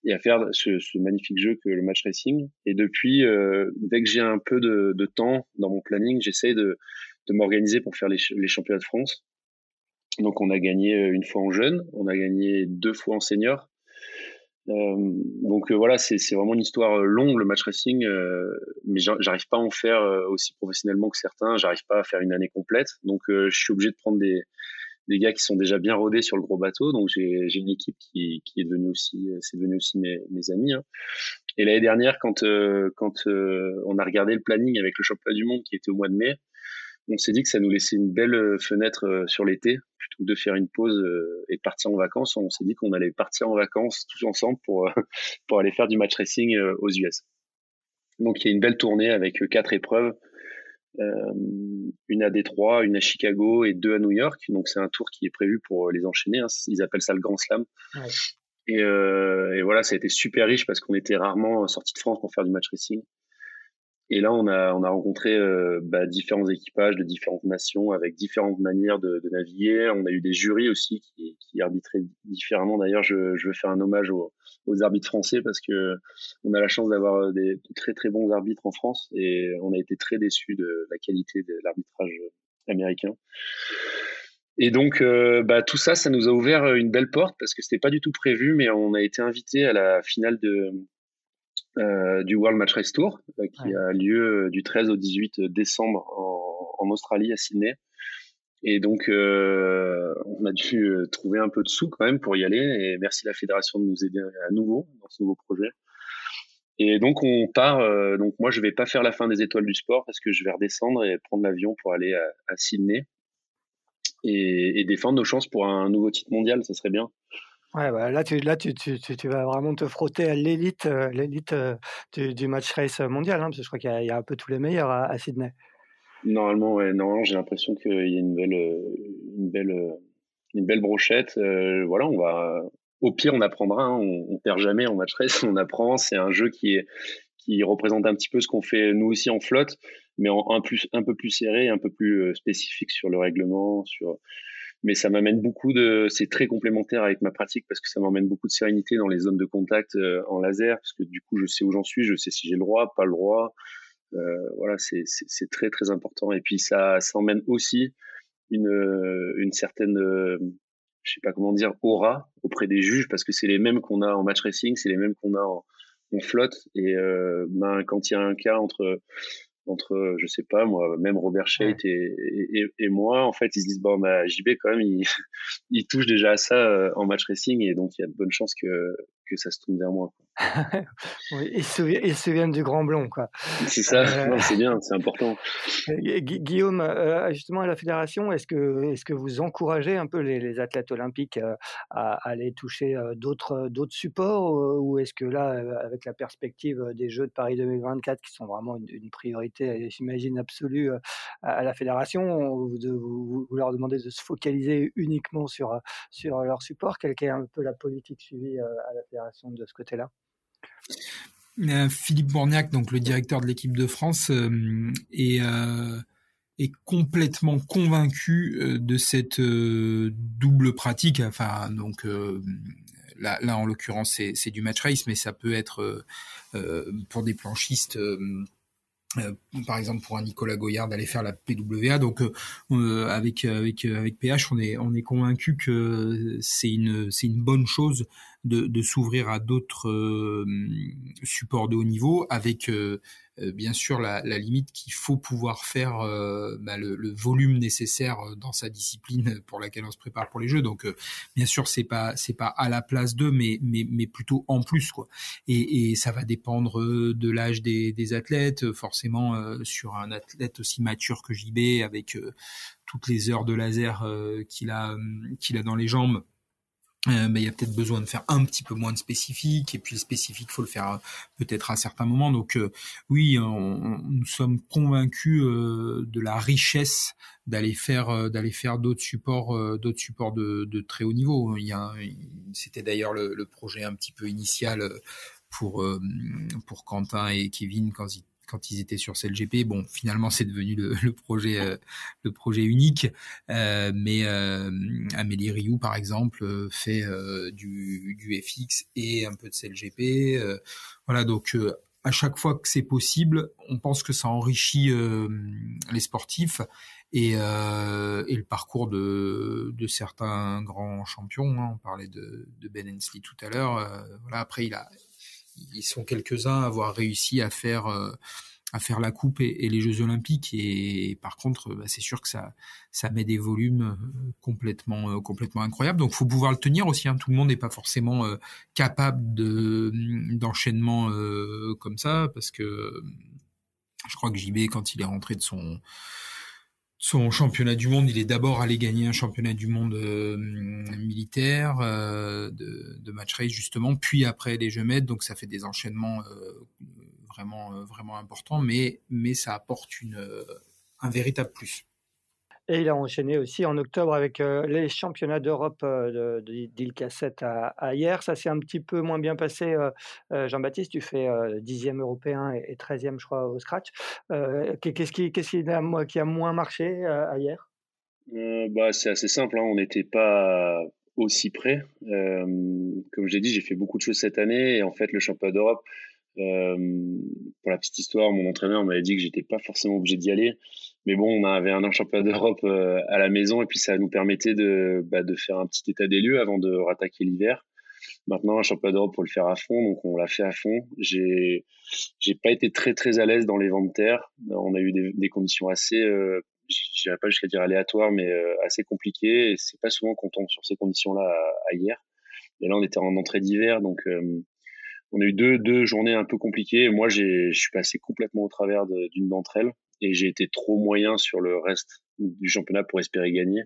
et à faire ce, ce magnifique jeu que le match racing. Et depuis, euh, dès que j'ai un peu de, de, temps dans mon planning, j'essaye de, de m'organiser pour faire les, les championnats de France. Donc on a gagné euh, une fois en jeune, on a gagné deux fois en senior euh, donc euh, voilà, c'est vraiment une histoire euh, longue le match racing, mais j'arrive pas à en faire aussi professionnellement que certains. J'arrive pas à faire une année complète, donc je suis obligé de prendre des, des gars qui sont déjà bien rodés sur le gros bateau. Donc j'ai une équipe qui, qui est devenue aussi, c'est devenu aussi mes, mes amis. Hein. Et l'année dernière, quand quand on a regardé le planning avec le championnat du monde qui était au mois de mai, on s'est dit que ça nous laissait une belle euh, fenêtre euh, sur l'été plutôt que de faire une pause euh, et de partir en vacances. On s'est dit qu'on allait partir en vacances tous ensemble pour pour aller faire du match racing aux US. Donc il y a une belle tournée avec quatre épreuves, une à Détroit, une à Chicago et deux à New York. Donc c'est un tour qui est prévu pour les enchaîner. Hein. Ils appellent ça le Grand Slam. Et, et, voilà, ça a été super riche parce qu'on était rarement sorti de France pour faire du match racing. Et là, on a, on a rencontré euh, bah, différents équipages de différentes nations avec différentes manières de, de, naviguer. On a eu des jurys aussi qui, qui arbitraient différemment. D'ailleurs, je, je veux faire un hommage aux, aux, arbitres français parce que on a la chance d'avoir des de très très bons arbitres en France et on a été très déçus de la qualité de l'arbitrage américain. Et donc, euh, bah, tout ça, ça nous a ouvert une belle porte parce que c'était pas du tout prévu, mais on a été invité à la finale de, euh, du World Match Race Tour, euh, qui a lieu euh, du 13 au 18 décembre en, en Australie, à Sydney. Et donc, euh, on a dû trouver un peu de sous quand même pour y aller. Et merci la fédération de nous aider à nouveau dans ce nouveau projet. Et donc, on part. donc, moi, je vais pas faire la fin des étoiles du sport parce que je vais redescendre et prendre l'avion pour aller à, à Sydney et, défendre nos chances pour un nouveau titre mondial, ça serait bien. Ouais, bah, là, tu, vas vraiment te frotter à l'élite, l'élite du, match race mondial, hein, parce que je crois qu'il y, a un peu tous les meilleurs à, Sydney. Normalement, normalement, j'ai l'impression qu'il y a une belle, une belle, une belle brochette. voilà, on va, au pire, on apprendra. Hein, on, on, perd jamais en match race, on apprend. C'est un jeu qui représente un petit peu ce qu'on fait nous aussi en flotte, mais un, plus, un peu plus serré, un peu plus euh, spécifique sur le règlement, sur. Mais ça m'amène beaucoup de, c'est très complémentaire avec ma pratique parce que ça m'emmène beaucoup de sérénité dans les zones de contact euh, en laser parce que du coup je sais où j'en suis, je sais si j'ai le droit, pas le droit. Euh, voilà, c'est très très important et puis ça, ça emmène aussi une, une certaine je sais pas comment dire, aura auprès des juges parce que c'est les mêmes qu'on a en match racing, c'est les mêmes qu'on a en, on flotte et euh, ben quand il y a un cas entre entre je sais pas moi même Robert Scheidt et, et, et, moi en fait ils se disent bon bah JB quand même il, il touche déjà à ça euh, en match racing et donc il y a de bonnes chances que que ça se tourne vers moi. Oui, ils, se souviennent, du grand blond, quoi. C'est ça, euh, c'est bien, c'est important. Guillaume, euh, justement à la fédération, est-ce que, est que vous encouragez un peu les, athlètes olympiques euh, à, aller toucher d'autres, supports ou est-ce que là, avec la perspective des Jeux de Paris 2024, qui sont vraiment une, priorité, j'imagine, absolue à la fédération, vous, vous, leur demandez de se focaliser uniquement sur, sur leur support? Quelle est un peu la politique suivie à la fédération de ce côté-là? Philippe Bourniac, donc le directeur de l'équipe de France, euh, euh, est, complètement convaincu de cette double pratique. Enfin, donc là en l'occurrence, c'est du match race, mais ça peut être pour des planchistes euh, par exemple pour un Nicolas Goyard d'aller faire la PWA donc euh, euh, avec avec avec PH on est on est convaincu que c'est une c'est une bonne chose de, de s'ouvrir à d'autres supports de haut niveau avec bien sûr la, limite qu'il faut pouvoir faire euh, bah, le, volume nécessaire euh, dans sa discipline pour laquelle on se prépare pour les jeux. Donc bien sûr c'est pas c'est pas à la place d'eux, mais mais mais plutôt en plus quoi. Et, ça va dépendre de l'âge des, des, athlètes, forcément sur un athlète aussi mature que JB avec toutes les heures de laser qu'il a qu'il a dans les jambes euh, mais il y a peut-être besoin de faire un petit peu moins de spécifique et puis le spécifique faut le faire euh, peut-être à certains moments. Donc euh, oui nous sommes convaincus de la richesse d'aller faire d'aller faire d'autres supports d'autres supports de, de, très haut niveau. Il y a c'était d'ailleurs le, le, projet un petit peu initial pour pour Quentin et Kevin quand ils quand ils étaient sur CLGP. Bon, finalement, c'est devenu le, projet, euh, projet unique. Euh, mais euh, Amélie Rioux, par exemple, fait du, du, FX et un peu de CLGP. voilà, donc à chaque fois que c'est possible, on pense que ça enrichit les sportifs et, le parcours de, de certains grands champions. Hein. On parlait de, de Ben Hensley tout à l'heure. voilà, après, il a, ils sont quelques-uns à avoir réussi à faire euh, à faire la coupe et, les Jeux Olympiques et, par contre bah, c'est sûr que ça ça met des volumes euh, complètement euh, complètement incroyables donc faut pouvoir le tenir aussi hein. tout le monde n'est pas forcément capable de d'enchaînement comme ça parce que je crois que JB quand il est rentré de son son championnat du monde, il est d'abord allé gagner un championnat du monde euh, militaire euh, de, de, match race justement, puis après les Jeux Med, donc ça fait des enchaînements euh, vraiment vraiment importants, mais mais ça apporte une un véritable plus. Et il a enchaîné aussi en octobre avec les championnats d'Europe d'île Cassette à, hier. Ça s'est un petit peu moins bien passé. Jean-Baptiste, tu fais dixième européen et treizième, je crois, au scratch. Qu'est-ce qui, qui, a, qui, a, moins marché à hier? Bah, C'est assez simple. Hein. On n'était pas aussi près. comme je l'ai dit, j'ai fait beaucoup de choses cette année. Et en fait, le championnat d'Europe, pour la petite histoire, mon entraîneur m'avait dit que j'étais pas forcément obligé d'y aller. Mais bon, on avait un championnat d'Europe euh, à la maison et puis ça nous permettait de, bah, de faire un petit état des lieux avant de rattaquer l'hiver. Maintenant, un championnat d'Europe, pour le faire à fond, donc on l'a fait à fond. J'ai, j'ai pas été très très à l'aise dans les vents de terre. On a eu des, des conditions assez, euh, j'irais pas jusqu'à dire aléatoires, mais euh, assez compliquées. Et c'est pas souvent qu'on tombe sur ces conditions-là à, hier. Et là, on était en entrée d'hiver, donc euh, on a eu deux, deux journées un peu compliquées. Moi, j'ai, je suis passé complètement au travers d'une d'entre elles et j'ai été trop moyen sur le reste du championnat pour espérer gagner.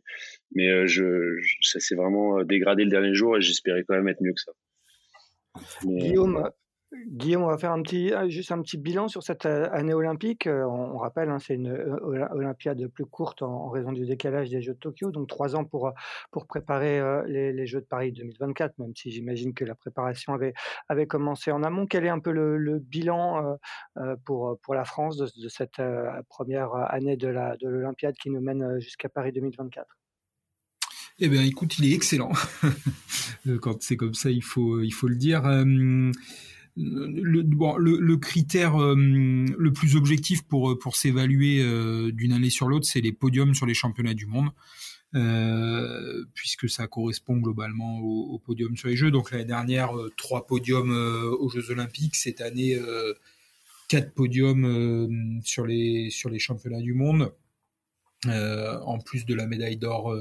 Mais je, ça s'est vraiment dégradé le dernier jour et j'espérais quand même être mieux que ça. Guillaume, Guillaume, on va faire un petit, euh, juste un petit bilan sur cette euh, année olympique. Euh, on, rappelle, hein, c'est une Olympiade plus courte en, raison du décalage des Jeux de Tokyo, donc trois ans pour, préparer les, Jeux de Paris 2024, même si j'imagine que la préparation avait, commencé en amont. Quel est un peu le, bilan pour, la France de, cette première année de l'Olympiade de qui nous mène jusqu'à Paris 2024 eh bien, écoute, il est excellent. Quand c'est comme ça, il faut le dire le, bon, le, critère euh, le plus objectif pour, pour s'évaluer euh, d'une année sur l'autre, c'est les podiums sur les championnats du monde, euh, puisque ça correspond globalement au, au, podium sur les Jeux. Donc l'année dernière, euh, trois podiums aux Jeux Olympiques. Cette année, quatre podiums sur, les, sur les championnats du monde, en plus de la médaille d'or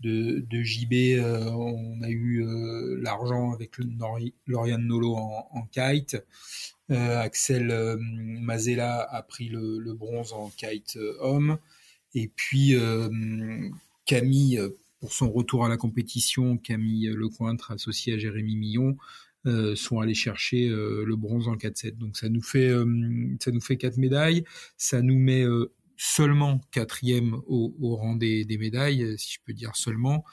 de, JB, euh, on a eu euh, l'argent avec le Nolo en, kite. Euh, Axel Mazella a pris le, bronze en kite homme. Et puis Camille, pour son retour à la compétition, Camille Lecointre, associé à Jérémy Millon, sont allés chercher le bronze en 4-7. Donc ça nous fait ça nous fait quatre médailles. Ça nous met seulement quatrième au, rang des, médailles, si je peux dire seulement,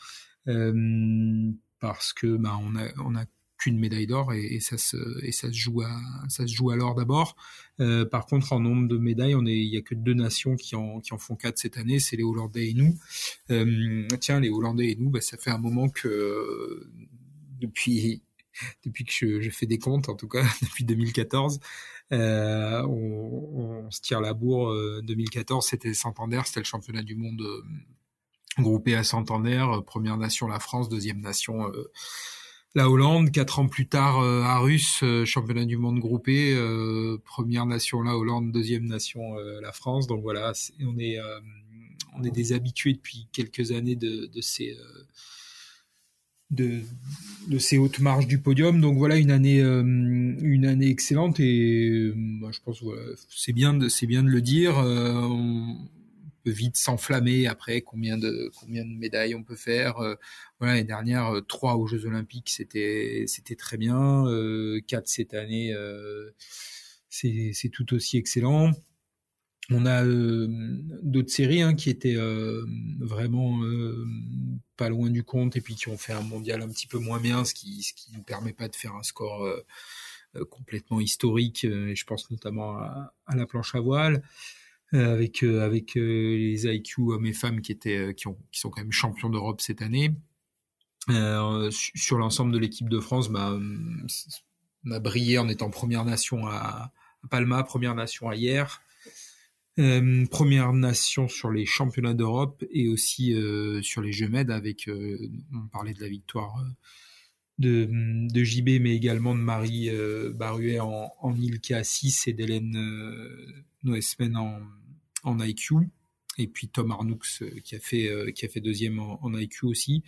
euh, parce que bah, on a, on a qu'une médaille d'or et, ça se et ça se joue à ça se joue l'or d'abord. Euh, par contre, en nombre de médailles, il y a que deux nations qui en qui en font quatre cette année, c'est les Hollandais et nous. Euh, tiens, les Hollandais et nous, bah, ça fait un moment que depuis depuis que je, fais des comptes, en tout cas depuis 2014, euh, on, se tire la bourre. 2014, euh, c'était Santander, c'était le championnat du monde euh, groupé à Santander. Première nation la France, deuxième nation la Hollande. Quatre ans plus tard, à Russe, championnat du monde groupé. première nation la Hollande, deuxième nation la France. Donc voilà, on est on est depuis quelques années de ces de, ces hautes marges du podium. Donc voilà une année, euh, une année excellente et euh, je pense voilà, c'est bien de c'est bien de le dire. Euh, on peut vite s'enflammer après combien de combien de médailles on peut faire. voilà l'année dernière trois aux Jeux Olympiques c'était c'était très bien. quatre cette année c'est tout aussi excellent. On a euh, d'autres séries hein, qui étaient euh, vraiment euh, pas loin du compte et puis qui ont fait un mondial un petit peu moins bien, ce qui ce permet pas de faire un score complètement historique. et je pense notamment à, la planche à voile avec les IQ hommes et femmes qui étaient qui, ont, qui sont quand même champions d'Europe cette année. sur l'ensemble de l'équipe de France, bah, on a brillé en étant première nation à, à Palma, première nation à hier. Euh, première nation sur les championnats d'Europe et aussi euh, sur les Jeux Med avec, euh, on parlait de la victoire de, JB mais également de Marie Baruet en, en Ilka 6 et d'Hélène Noesmen en, en IQ et puis Tom Arnoux qui a fait qui a fait deuxième en, en IQ aussi.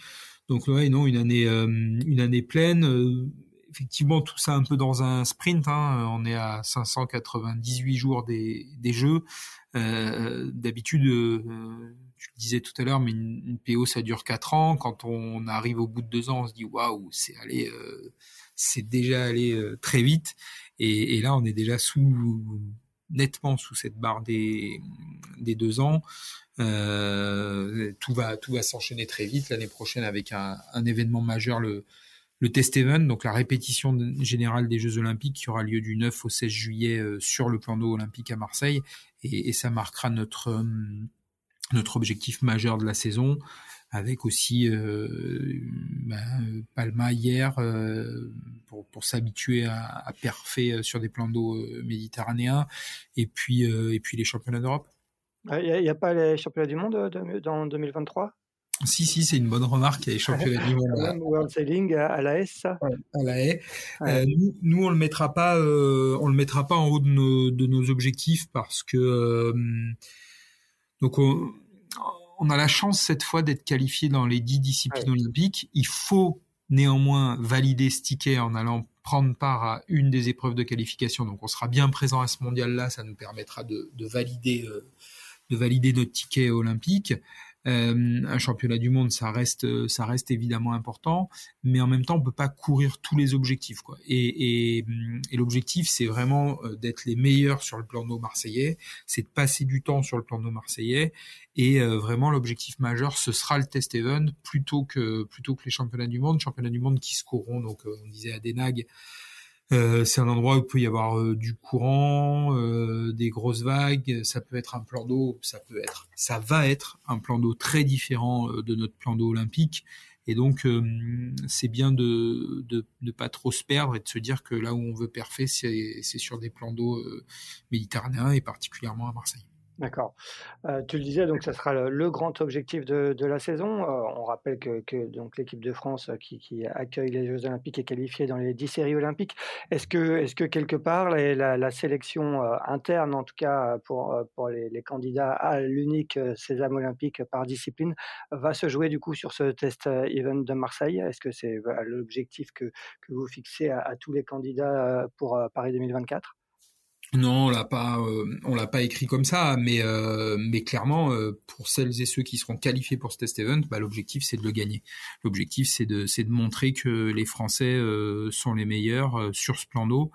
Donc ouais non une année une année pleine effectivement tout ça un peu dans un sprint. Hein. On est à 598 jours des, des jeux. Euh, D'habitude, euh, tu le disais tout à l'heure, mais une, PO ça dure 4 ans. Quand on arrive au bout de 2 ans, on se dit waouh, c'est allé, euh, c'est déjà allé euh, très vite. Et, là, on est déjà sous nettement sous cette barre des des deux ans. Euh, tout va tout va s'enchaîner très vite l'année prochaine avec un, un événement majeur le le test event, donc la répétition générale des Jeux Olympiques qui aura lieu du 9 au 16 juillet euh, sur le plan d'eau olympique à Marseille, et, ça marquera notre euh, notre objectif majeur de la saison, avec aussi euh, ben, Palma hier pour, pour s'habituer à, à perfer sur des plans d'eau méditerranéens, et puis et puis les championnats d'Europe. Il n'y a, pas les championnats du monde dans 2023 si, si, c'est une bonne remarque. Il y a les championnats du monde. World Sailing à la S, ça. à la haie. Euh, nous, nous, on le mettra pas, euh, on le mettra pas en haut de nos, de nos objectifs parce que euh, donc on, on, a la chance cette fois d'être qualifié dans les dix disciplines olympiques. Il faut néanmoins valider ce ticket en allant prendre part à une des épreuves de qualification. Donc on sera bien présent à ce mondial-là. Ça nous permettra de, de valider de valider notre ticket olympique. Euh, un championnat du monde, ça reste, ça reste évidemment important, mais en même temps, on peut pas courir tous les objectifs. Quoi. Et, et, et l'objectif, c'est vraiment euh, d'être les meilleurs sur le plan d'eau marseillais, c'est de passer du temps sur le plan d'eau marseillais, et euh, vraiment l'objectif majeur, ce sera le test event plutôt que plutôt que les championnats du monde, championnats du monde qui se courront. Donc, on disait à Denag euh, c'est un endroit où il peut y avoir euh, du courant, euh, des grosses vagues. Ça peut être un plan d'eau, ça peut être, ça va être un plan d'eau très différent de notre plan d'eau olympique. Et donc, c'est bien de ne pas trop se perdre et de se dire que là où on veut perfer, c'est sur des plans d'eau méditerranéens et particulièrement à Marseille. D'accord. Euh, tu le disais, donc ça sera le, grand objectif de, la saison. Euh, on rappelle que, donc l'équipe de France euh, qui, accueille les Jeux Olympiques est qualifiée dans les 10 séries olympiques. Est-ce que, est-ce que quelque part la, sélection interne, en tout cas pour, pour les, candidats à l'unique sésame olympique par discipline, va se jouer du coup sur ce test event de Marseille? Est-ce que c'est l'objectif que, que vous fixez à tous les candidats pour Paris 2024 non, on l'a pas, euh, on l'a pas écrit comme ça, mais euh, mais clairement, euh, pour celles et ceux qui seront qualifiés pour ce test event, bah, l'objectif c'est de le gagner. L'objectif c'est de c'est de montrer que les Français sont les meilleurs sur ce plan d'eau.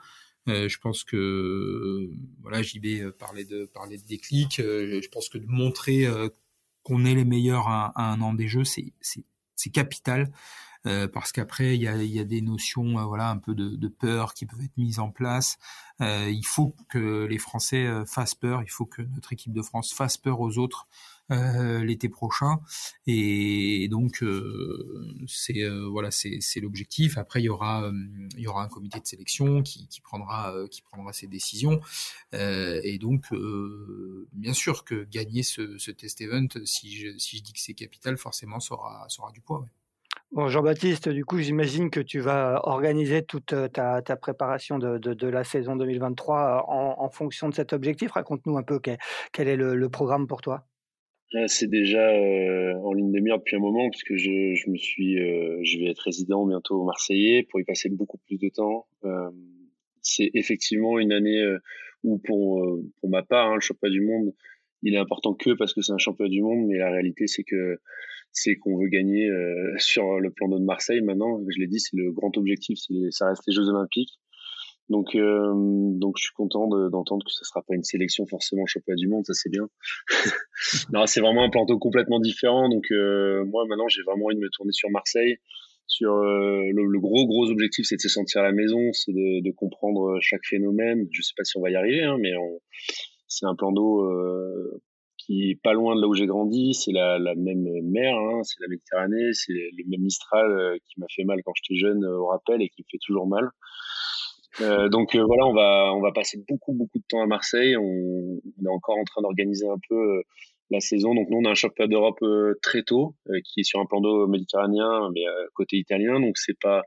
je pense que voilà, JB parlait de parler de déclic. je pense que de montrer qu'on est les meilleurs à, à un an des Jeux, c'est c'est c'est capital. Euh, parce qu'après il y a, y a, des notions euh, voilà un peu de, de, peur qui peuvent être mises en place. Euh, il faut que les Français euh, fassent peur, il faut que notre équipe de France fasse peur aux autres l'été prochain et donc c'est voilà c'est l'objectif après il y aura il y aura un comité de sélection qui, qui prendra qui prendra ses décisions et donc bien sûr que gagner ce, ce test event si je, si je dis que c'est capital forcément ça aura, ça aura du poids ouais. Bon, Jean-Baptiste, du coup, j'imagine que tu vas organiser toute euh, ta, préparation de, la saison 2023 euh, en, fonction de cet objectif. Raconte-nous un peu quel, est le, programme pour toi. C'est déjà euh, en ligne de mire depuis un moment puisque je, me suis, je vais être résident bientôt au Marseillais pour y passer beaucoup plus de temps. C'est effectivement une année où pour, pour ma part, hein, le championnat du monde, il est important que parce que c'est un championnat du monde, mais la réalité c'est que c'est qu'on veut gagner euh, sur le plan de Marseille maintenant. Je l'ai dit, c'est le grand objectif, ça reste les Jeux Olympiques. Donc, euh, donc je suis content d'entendre que ce sera pas une sélection forcément championnat du monde, ça c'est bien. non, c'est vraiment un plateau complètement différent. Donc euh, moi maintenant j'ai vraiment envie de me tourner sur Marseille. Sur le, le, gros gros objectif, c'est de se sentir à la maison, c'est de, de, comprendre chaque phénomène. Je sais pas si on va y arriver, hein, mais c'est un plan d'eau qui est pas loin de là où j'ai grandi. C'est la, même mer, hein, c'est la Méditerranée, c'est le même Mistral euh, qui m'a fait mal quand j'étais jeune euh, au rappel et qui me fait toujours mal. Euh, donc voilà, on va on va passer beaucoup beaucoup de temps à Marseille. On, on est encore en train d'organiser un peu la saison. Donc nous on a un championnat d'Europe très tôt qui est sur un plan d'eau méditerranéen, mais côté italien. Donc c'est pas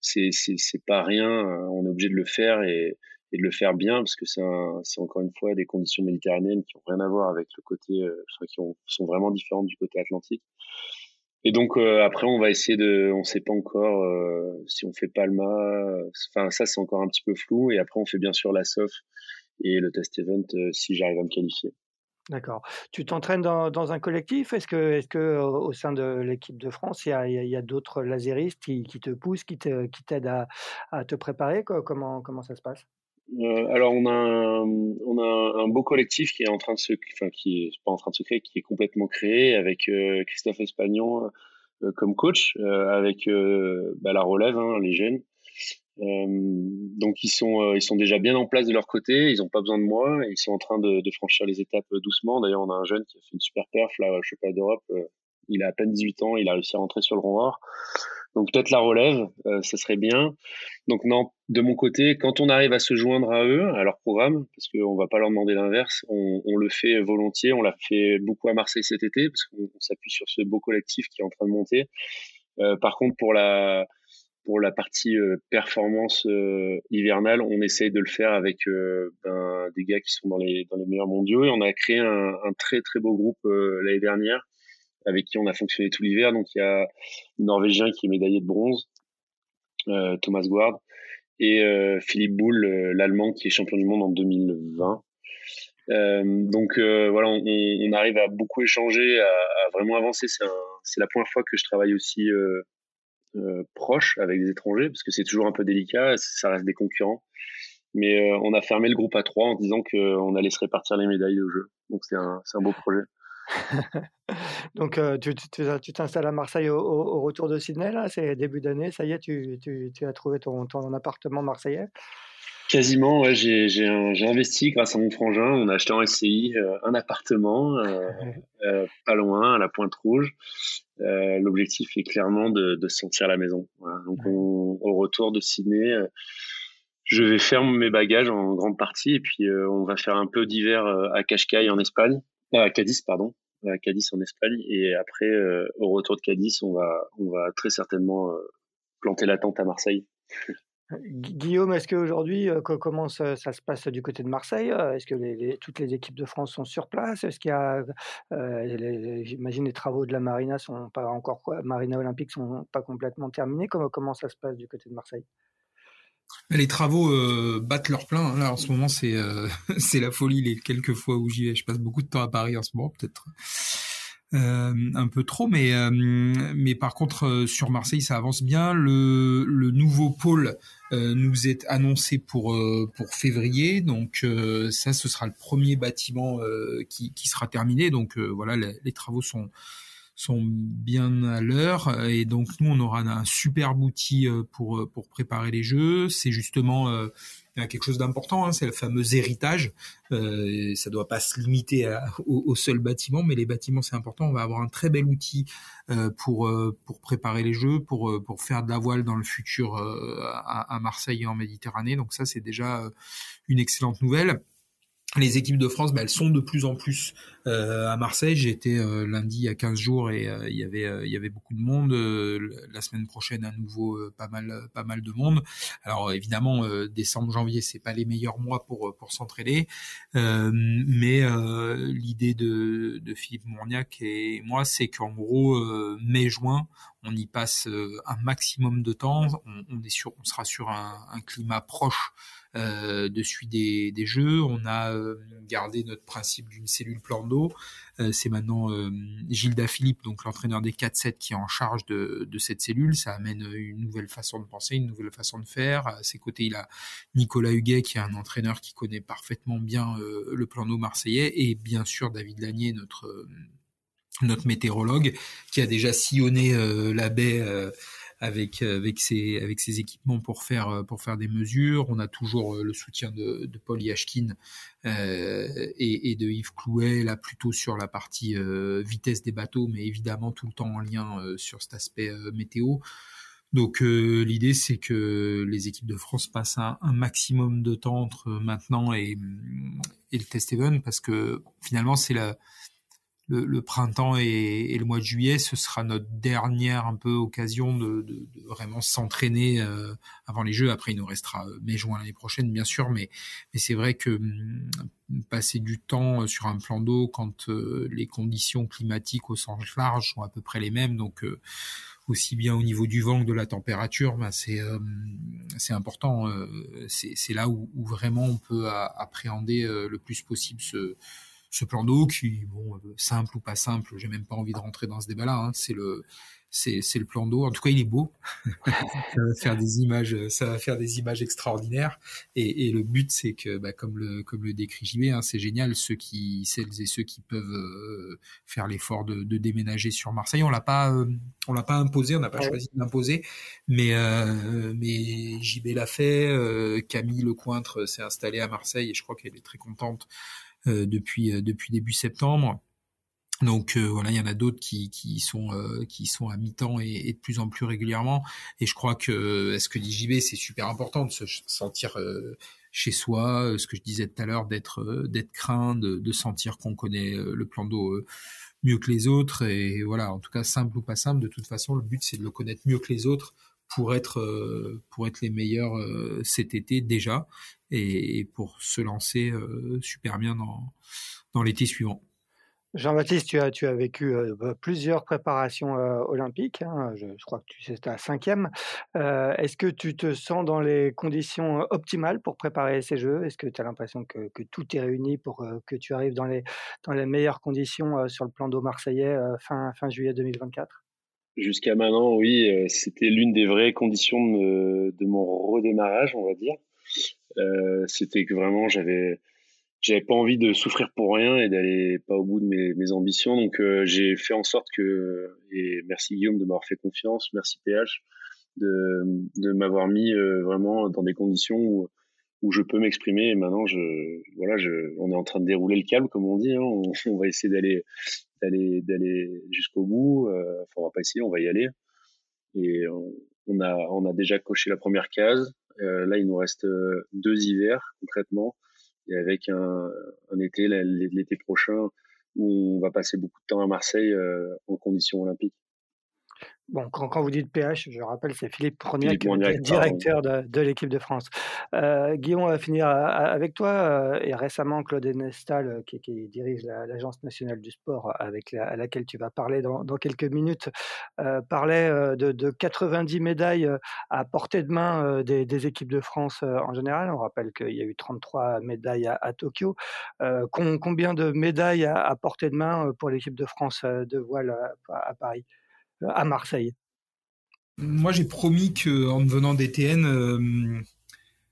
c'est c'est pas rien. On est obligé de le faire et de le faire bien parce que c'est encore une fois des conditions méditerranéennes qui ont rien à voir avec le côté, euh, qui ont, sont vraiment différentes du côté atlantique. Et donc euh, après on va essayer de, on sait pas encore euh, si on fait Palma, enfin ça c'est encore un petit peu flou et après on fait bien sûr la SOF et le test event si j'arrive à me qualifier. D'accord. Tu t'entraînes dans, un collectif? Est-ce que, est-ce que au sein de l'équipe de France, il y a, d'autres laséristes qui, te poussent, qui, t'aident à, te préparer? Comment ça se passe? Euh, alors on a un, on a un beau collectif qui est en train de se, enfin qui est pas en train de se créer, qui est complètement créé avec euh, Christophe Espagnon euh, comme coach, euh, avec bah, la relève, hein, les jeunes. donc ils sont ils sont déjà bien en place de leur côté, ils ont pas besoin de moi, ils sont en train de, de franchir les étapes doucement. D'ailleurs on a un jeune qui a fait une super perf là, sais pas d'Europe, il a à peine 18 ans, il a réussi à rentrer sur le rond donc peut-être la relève, euh, ça serait bien. Donc non, de mon côté, quand on arrive à se joindre à eux, à leur programme, parce qu'on va pas leur demander l'inverse, on, on, le fait volontiers. On l'a fait beaucoup à Marseille cet été, parce qu'on s'appuie sur ce beau collectif qui est en train de monter. Euh, par contre, pour la pour la partie euh, performance euh, hivernale, on essaye de le faire avec euh, ben, des gars qui sont dans les dans les meilleurs mondiaux. Et on a créé un, un très très beau groupe l'année dernière avec qui on a fonctionné tout l'hiver. Donc il y a le Norvégien qui est médaillé de bronze, euh, Thomas Guard, et euh, Philippe Boulle, euh, l'Allemand qui est champion du monde en 2020. donc voilà, on, arrive à beaucoup échanger, à, vraiment avancer. C'est la première fois que je travaille aussi proche avec des étrangers, parce que c'est toujours un peu délicat, ça reste des concurrents. Mais on a fermé le groupe à trois en disant qu'on allait se répartir les médailles au jeu. Donc c'est un, un beau projet. Donc, tu tu t'installes à Marseille au retour de Sydney là? C'est début d'année, ça y est, tu tu tu as trouvé ton ton appartement marseillais? Quasiment, ouais, j'ai investi grâce à mon frangin. On a acheté en SCI, un appartement, pas loin, à la Pointe Rouge. l'objectif est clairement de de se sentir à la maison. donc au retour de Sydney, je vais faire mes bagages en grande partie et puis, on va faire un peu d'hiver, à Cascais en Espagne à Cadiz, pardon, à Cadiz en Espagne. Et après, euh, au retour de Cadiz, on va, on va très certainement euh, planter la tente à Marseille. Guillaume, est-ce qu'aujourd'hui, euh, comment ça, se passe du côté de Marseille Est-ce que toutes les équipes de France sont sur place? Est-ce qu'il y a, j'imagine, les travaux de la Marina sont pas encore Marina Olympique sont pas complètement terminés. Comment, comment ça se passe du côté de Marseille? Les travaux euh, battent leur plein. En ce moment, c'est euh, c'est la folie. Les quelques fois où j'y vais, je passe beaucoup de temps à Paris en ce moment, peut-être euh, un peu trop, mais par contre sur Marseille, ça avance bien. Le, nouveau pôle nous est annoncé pour pour février, donc ça, ce sera le premier bâtiment qui sera terminé. Donc voilà, les travaux sont sont bien à l'heure et donc nous on aura un superbe outil euh, pour euh, pour préparer les jeux. C'est justement euh, quelque chose d'important hein, c'est le fameux héritage. Euh, ça doit pas se limiter au, seul bâtiment mais les bâtiments c'est important. On va avoir un très bel outil pour pour préparer les jeux pour pour faire de la voile dans le futur à, à Marseille et en Méditerranée. Donc ça c'est déjà une excellente nouvelle les équipes de France, bah, elles sont de plus en plus euh, à Marseille. J'étais euh, lundi il y a 15 jours et euh, il y avait il y avait beaucoup de monde. la semaine prochaine à nouveau pas mal pas mal de monde. Alors évidemment décembre janvier c'est pas les meilleurs mois pour pour s'entraîner, mais l'idée de, de Philippe Mourniac et moi c'est qu'en gros mai juin on y passe un maximum de temps. On, est on sera sur un, climat proche euh, de suite des, jeux. On a euh, gardé notre principe d'une cellule plan d'eau. Euh, c'est maintenant Gilda Philippe, donc l'entraîneur des 4-7, qui est en charge de, de, cette cellule. Ça amène une nouvelle façon de penser, une nouvelle façon de faire. À ses côtés, il a Nicolas Huguet, qui est un entraîneur qui connaît parfaitement bien le plan d'eau marseillais, et bien sûr David Lanier, notre notre météorologue, qui a déjà sillonné la baie avec euh, avec ses avec ses équipements pour faire euh, pour faire des mesures. On a toujours euh, le soutien de, de Paul Yashkin euh, et, et, de Yves Clouet là plutôt sur la partie vitesse des bateaux, mais évidemment tout le temps en lien sur cet aspect météo. Donc l'idée c'est que les équipes de France passent un, un maximum de temps entre maintenant et, et le test event parce que finalement c'est la le, printemps et, le mois de juillet, ce sera notre dernière un peu occasion de, vraiment s'entraîner euh, avant les Jeux. Après, il nous restera euh, mai-juin l'année prochaine, bien sûr, mais, mais c'est vrai que hum, passer du temps euh, sur un plan d'eau quand les conditions climatiques au sens large sont à peu près les mêmes, donc aussi bien au niveau du vent que de la température, ben c'est c'est important. c'est là où, où, vraiment on peut appréhender le plus possible ce ce plan d'eau qui, bon, euh, simple ou pas simple, j'ai même pas envie de rentrer dans ce débat-là. Hein. c'est le, c'est, c'est le plan d'eau. En tout cas, il est beau. ça va faire des images, ça va faire des images extraordinaires. Et, et le but, c'est que, bah, comme le, comme le décrit JB, hein, c'est génial. Ceux qui, celles et ceux qui peuvent euh, faire l'effort de, de, déménager sur Marseille, on l'a pas, euh, on l'a pas imposé, on n'a pas choisi de l'imposer, mais, euh, mais JB l'a fait. Camille Lecointre s'est installée à Marseille et je crois qu'elle est très contente depuis euh, depuis début septembre. Donc euh, voilà, il y en a d'autres qui, sont à mi-temps et, de plus en plus régulièrement. Et je crois que ce que dit JB, c'est super important de se sentir chez soi. Ce que je disais tout à l'heure, d'être craint, de, sentir qu'on connaît le plan d'eau mieux que les autres. Et voilà, en tout cas simple ou pas simple, de toute façon, le but c'est de le connaître mieux que les autres pour être euh, les meilleurs euh, cet été déjà et, pour se lancer euh, super bien dans dans l'été suivant. Jean-Baptiste, tu as, tu as vécu bah, plusieurs préparations olympiques. Hein, je, crois que tu c'est ta cinquième. Est-ce que tu te sens dans les conditions optimales pour préparer ces Jeux? Est-ce que tu as l'impression que, que, tout est réuni pour que tu arrives dans les, dans les meilleures conditions sur le plan d'eau marseillais fin, fin juillet 2024 Jusqu'à maintenant, oui, c'était l'une des vraies conditions de, de, mon redémarrage, on va dire. C'était que vraiment j'avais j'avais pas envie de souffrir pour rien et d'aller pas au bout de mes, ambitions. Donc euh, j'ai fait en sorte que, et merci Guillaume de m'avoir fait confiance, merci PH de, de m'avoir mis euh, vraiment dans des conditions où, où je peux m'exprimer. Et maintenant, je, voilà, on est en train de dérouler le câble, comme on dit. Hein. On, va essayer d'aller, d'aller, d'aller jusqu'au bout. Euh, enfin, on va pas essayer, on va y aller. Et on a, on a déjà coché la première case. Euh, là, il nous reste deux hivers concrètement et avec un, un été l'été prochain où on va passer beaucoup de temps à Marseille euh, en conditions olympiques. Bon, quand, vous dites PH, je rappelle, c'est Philippe Prognac, directeur de, de l'équipe de France. Euh, Guillaume, on va finir euh, avec toi. Euh, et récemment, Claude Enestal, qui, qui dirige l'Agence nationale du sport, avec la, à laquelle tu vas parler dans, dans quelques minutes, parlait de, de, 90 médailles à portée de main des, des, équipes de France en général. On rappelle qu'il y a eu 33 médailles à, à Tokyo. combien de médailles à, à, portée de main pour l'équipe de France de voile à, à Paris? À Marseille Moi, j'ai promis qu'en devenant DTN, euh,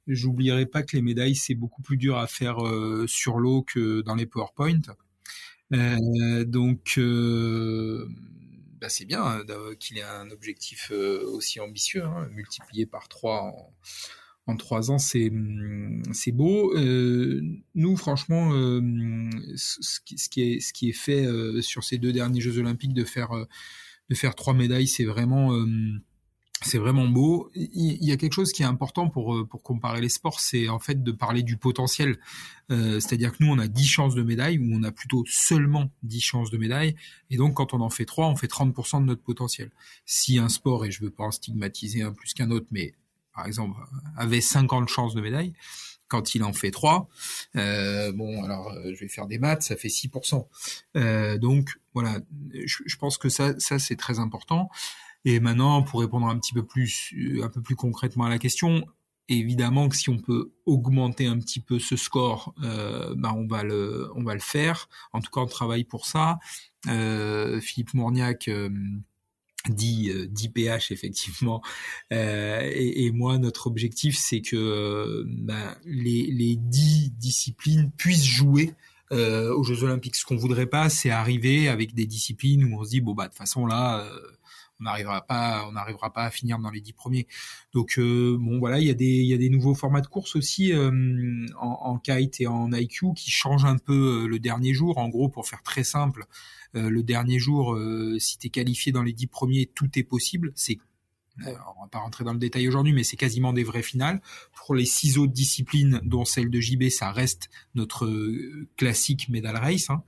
j'oublierai pas que les médailles, c'est beaucoup plus dur à faire euh, sur l'eau que dans les PowerPoint. Euh, donc, bah c'est bien hein, qu'il ait un objectif aussi ambitieux, hein, multiplié par trois en, en trois ans, c'est c'est beau. Nous, franchement, ce, qui, est fait sur ces deux derniers Jeux Olympiques, de faire de faire trois médailles, c'est vraiment euh, c'est vraiment beau. Il y a quelque chose qui est important pour, euh, pour comparer les sports, c'est en fait de parler du potentiel. Euh, C'est-à-dire que nous, on a 10 chances de médaille, ou on a plutôt seulement 10 chances de médaille. Et donc, quand on en fait 3, on fait 30% de notre potentiel. Si un sport, et je veux pas en stigmatiser un plus qu'un autre, mais par exemple, avait 50 chances de médaille, quand il en fait 3, euh, bon, alors euh, je vais faire des maths, ça fait 6%. Euh, donc voilà, je, je, pense que ça, ça c'est très important. Et maintenant, pour répondre un petit peu plus, un peu plus concrètement à la question, évidemment que si on peut augmenter un petit peu ce score, euh, ben on va le, on va le faire. En tout cas, on travaille pour ça. Euh, Philippe Mourniac euh, dit, euh, dit PH effectivement. Euh, et, et, moi, notre objectif, c'est que euh, ben, les, les dix disciplines puissent jouer euh, aux Jeux Olympiques. Ce qu'on voudrait pas, c'est arriver avec des disciplines où on se dit bon bah de toute façon là, euh, on n'arrivera pas, on n'arrivera pas à finir dans les dix premiers. Donc bon voilà, il y a des il y a des nouveaux formats de course aussi en, en, kite et en IQ qui changent un peu le dernier jour. En gros, pour faire très simple, le dernier jour, euh, si tu es qualifié dans les dix premiers, tout est possible. C'est on va pas rentrer dans le détail aujourd'hui, mais c'est quasiment des vraies finales. Pour les six autres disciplines, dont celle de JB, ça reste notre euh, classique medal race. Hein.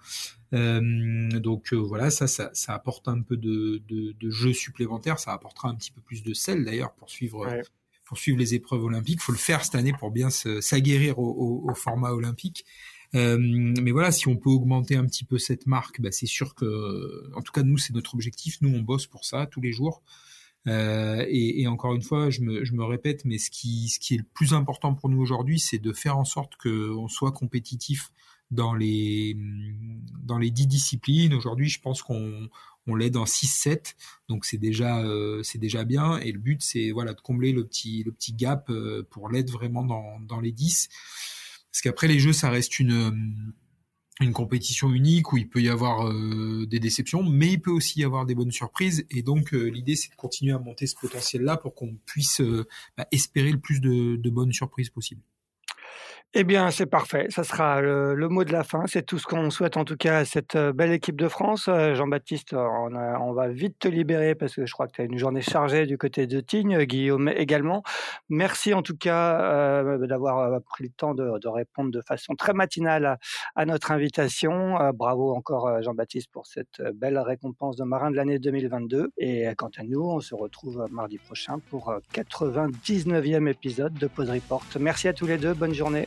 Euh, donc euh, voilà, ça, ça, ça, apporte un peu de, de, de, jeu supplémentaire. Ça apportera un petit peu plus de sel d'ailleurs pour suivre. Ouais. Pour suivre les épreuves olympiques, faut le faire cette année pour bien s'aguerrir au, au, au, format olympique. Euh, mais voilà, si on peut augmenter un petit peu cette marque, bah, c'est sûr que, en tout cas, nous, c'est notre objectif. Nous, on bosse pour ça tous les jours. Euh, et, et, encore une fois, je me, je me, répète, mais ce qui, ce qui est le plus important pour nous aujourd'hui, c'est de faire en sorte qu'on soit compétitif dans les dans les dix disciplines. Aujourd'hui, je pense qu'on on l'est dans 6-7, donc c'est déjà euh, c'est déjà bien. Et le but, c'est voilà de combler le petit le petit gap euh, pour l'être vraiment dans dans les 10. Parce qu'après les jeux, ça reste une euh, une compétition unique où il peut y avoir euh, des déceptions, mais il peut aussi y avoir des bonnes surprises. Et donc euh, l'idée, c'est de continuer à monter ce potentiel-là pour qu'on puisse bah, espérer le plus de, de bonnes surprises possibles. Eh bien, c'est parfait. Ça sera le, le, mot de la fin. C'est tout ce qu'on souhaite en tout cas à cette euh, belle équipe de France. Euh, Jean-Baptiste, on, va vite te libérer parce que je crois que tu as une journée chargée du côté de Tignes. Guillaume également. Merci en tout cas euh, d'avoir euh, pris le temps de, répondre de façon très matinale à, notre invitation. Euh, bravo encore Jean-Baptiste pour cette belle récompense de marin de l'année 2022. Et quant à nous, on se retrouve mardi prochain pour 99e épisode de Pause Report. Merci à tous les deux. Bonne journée.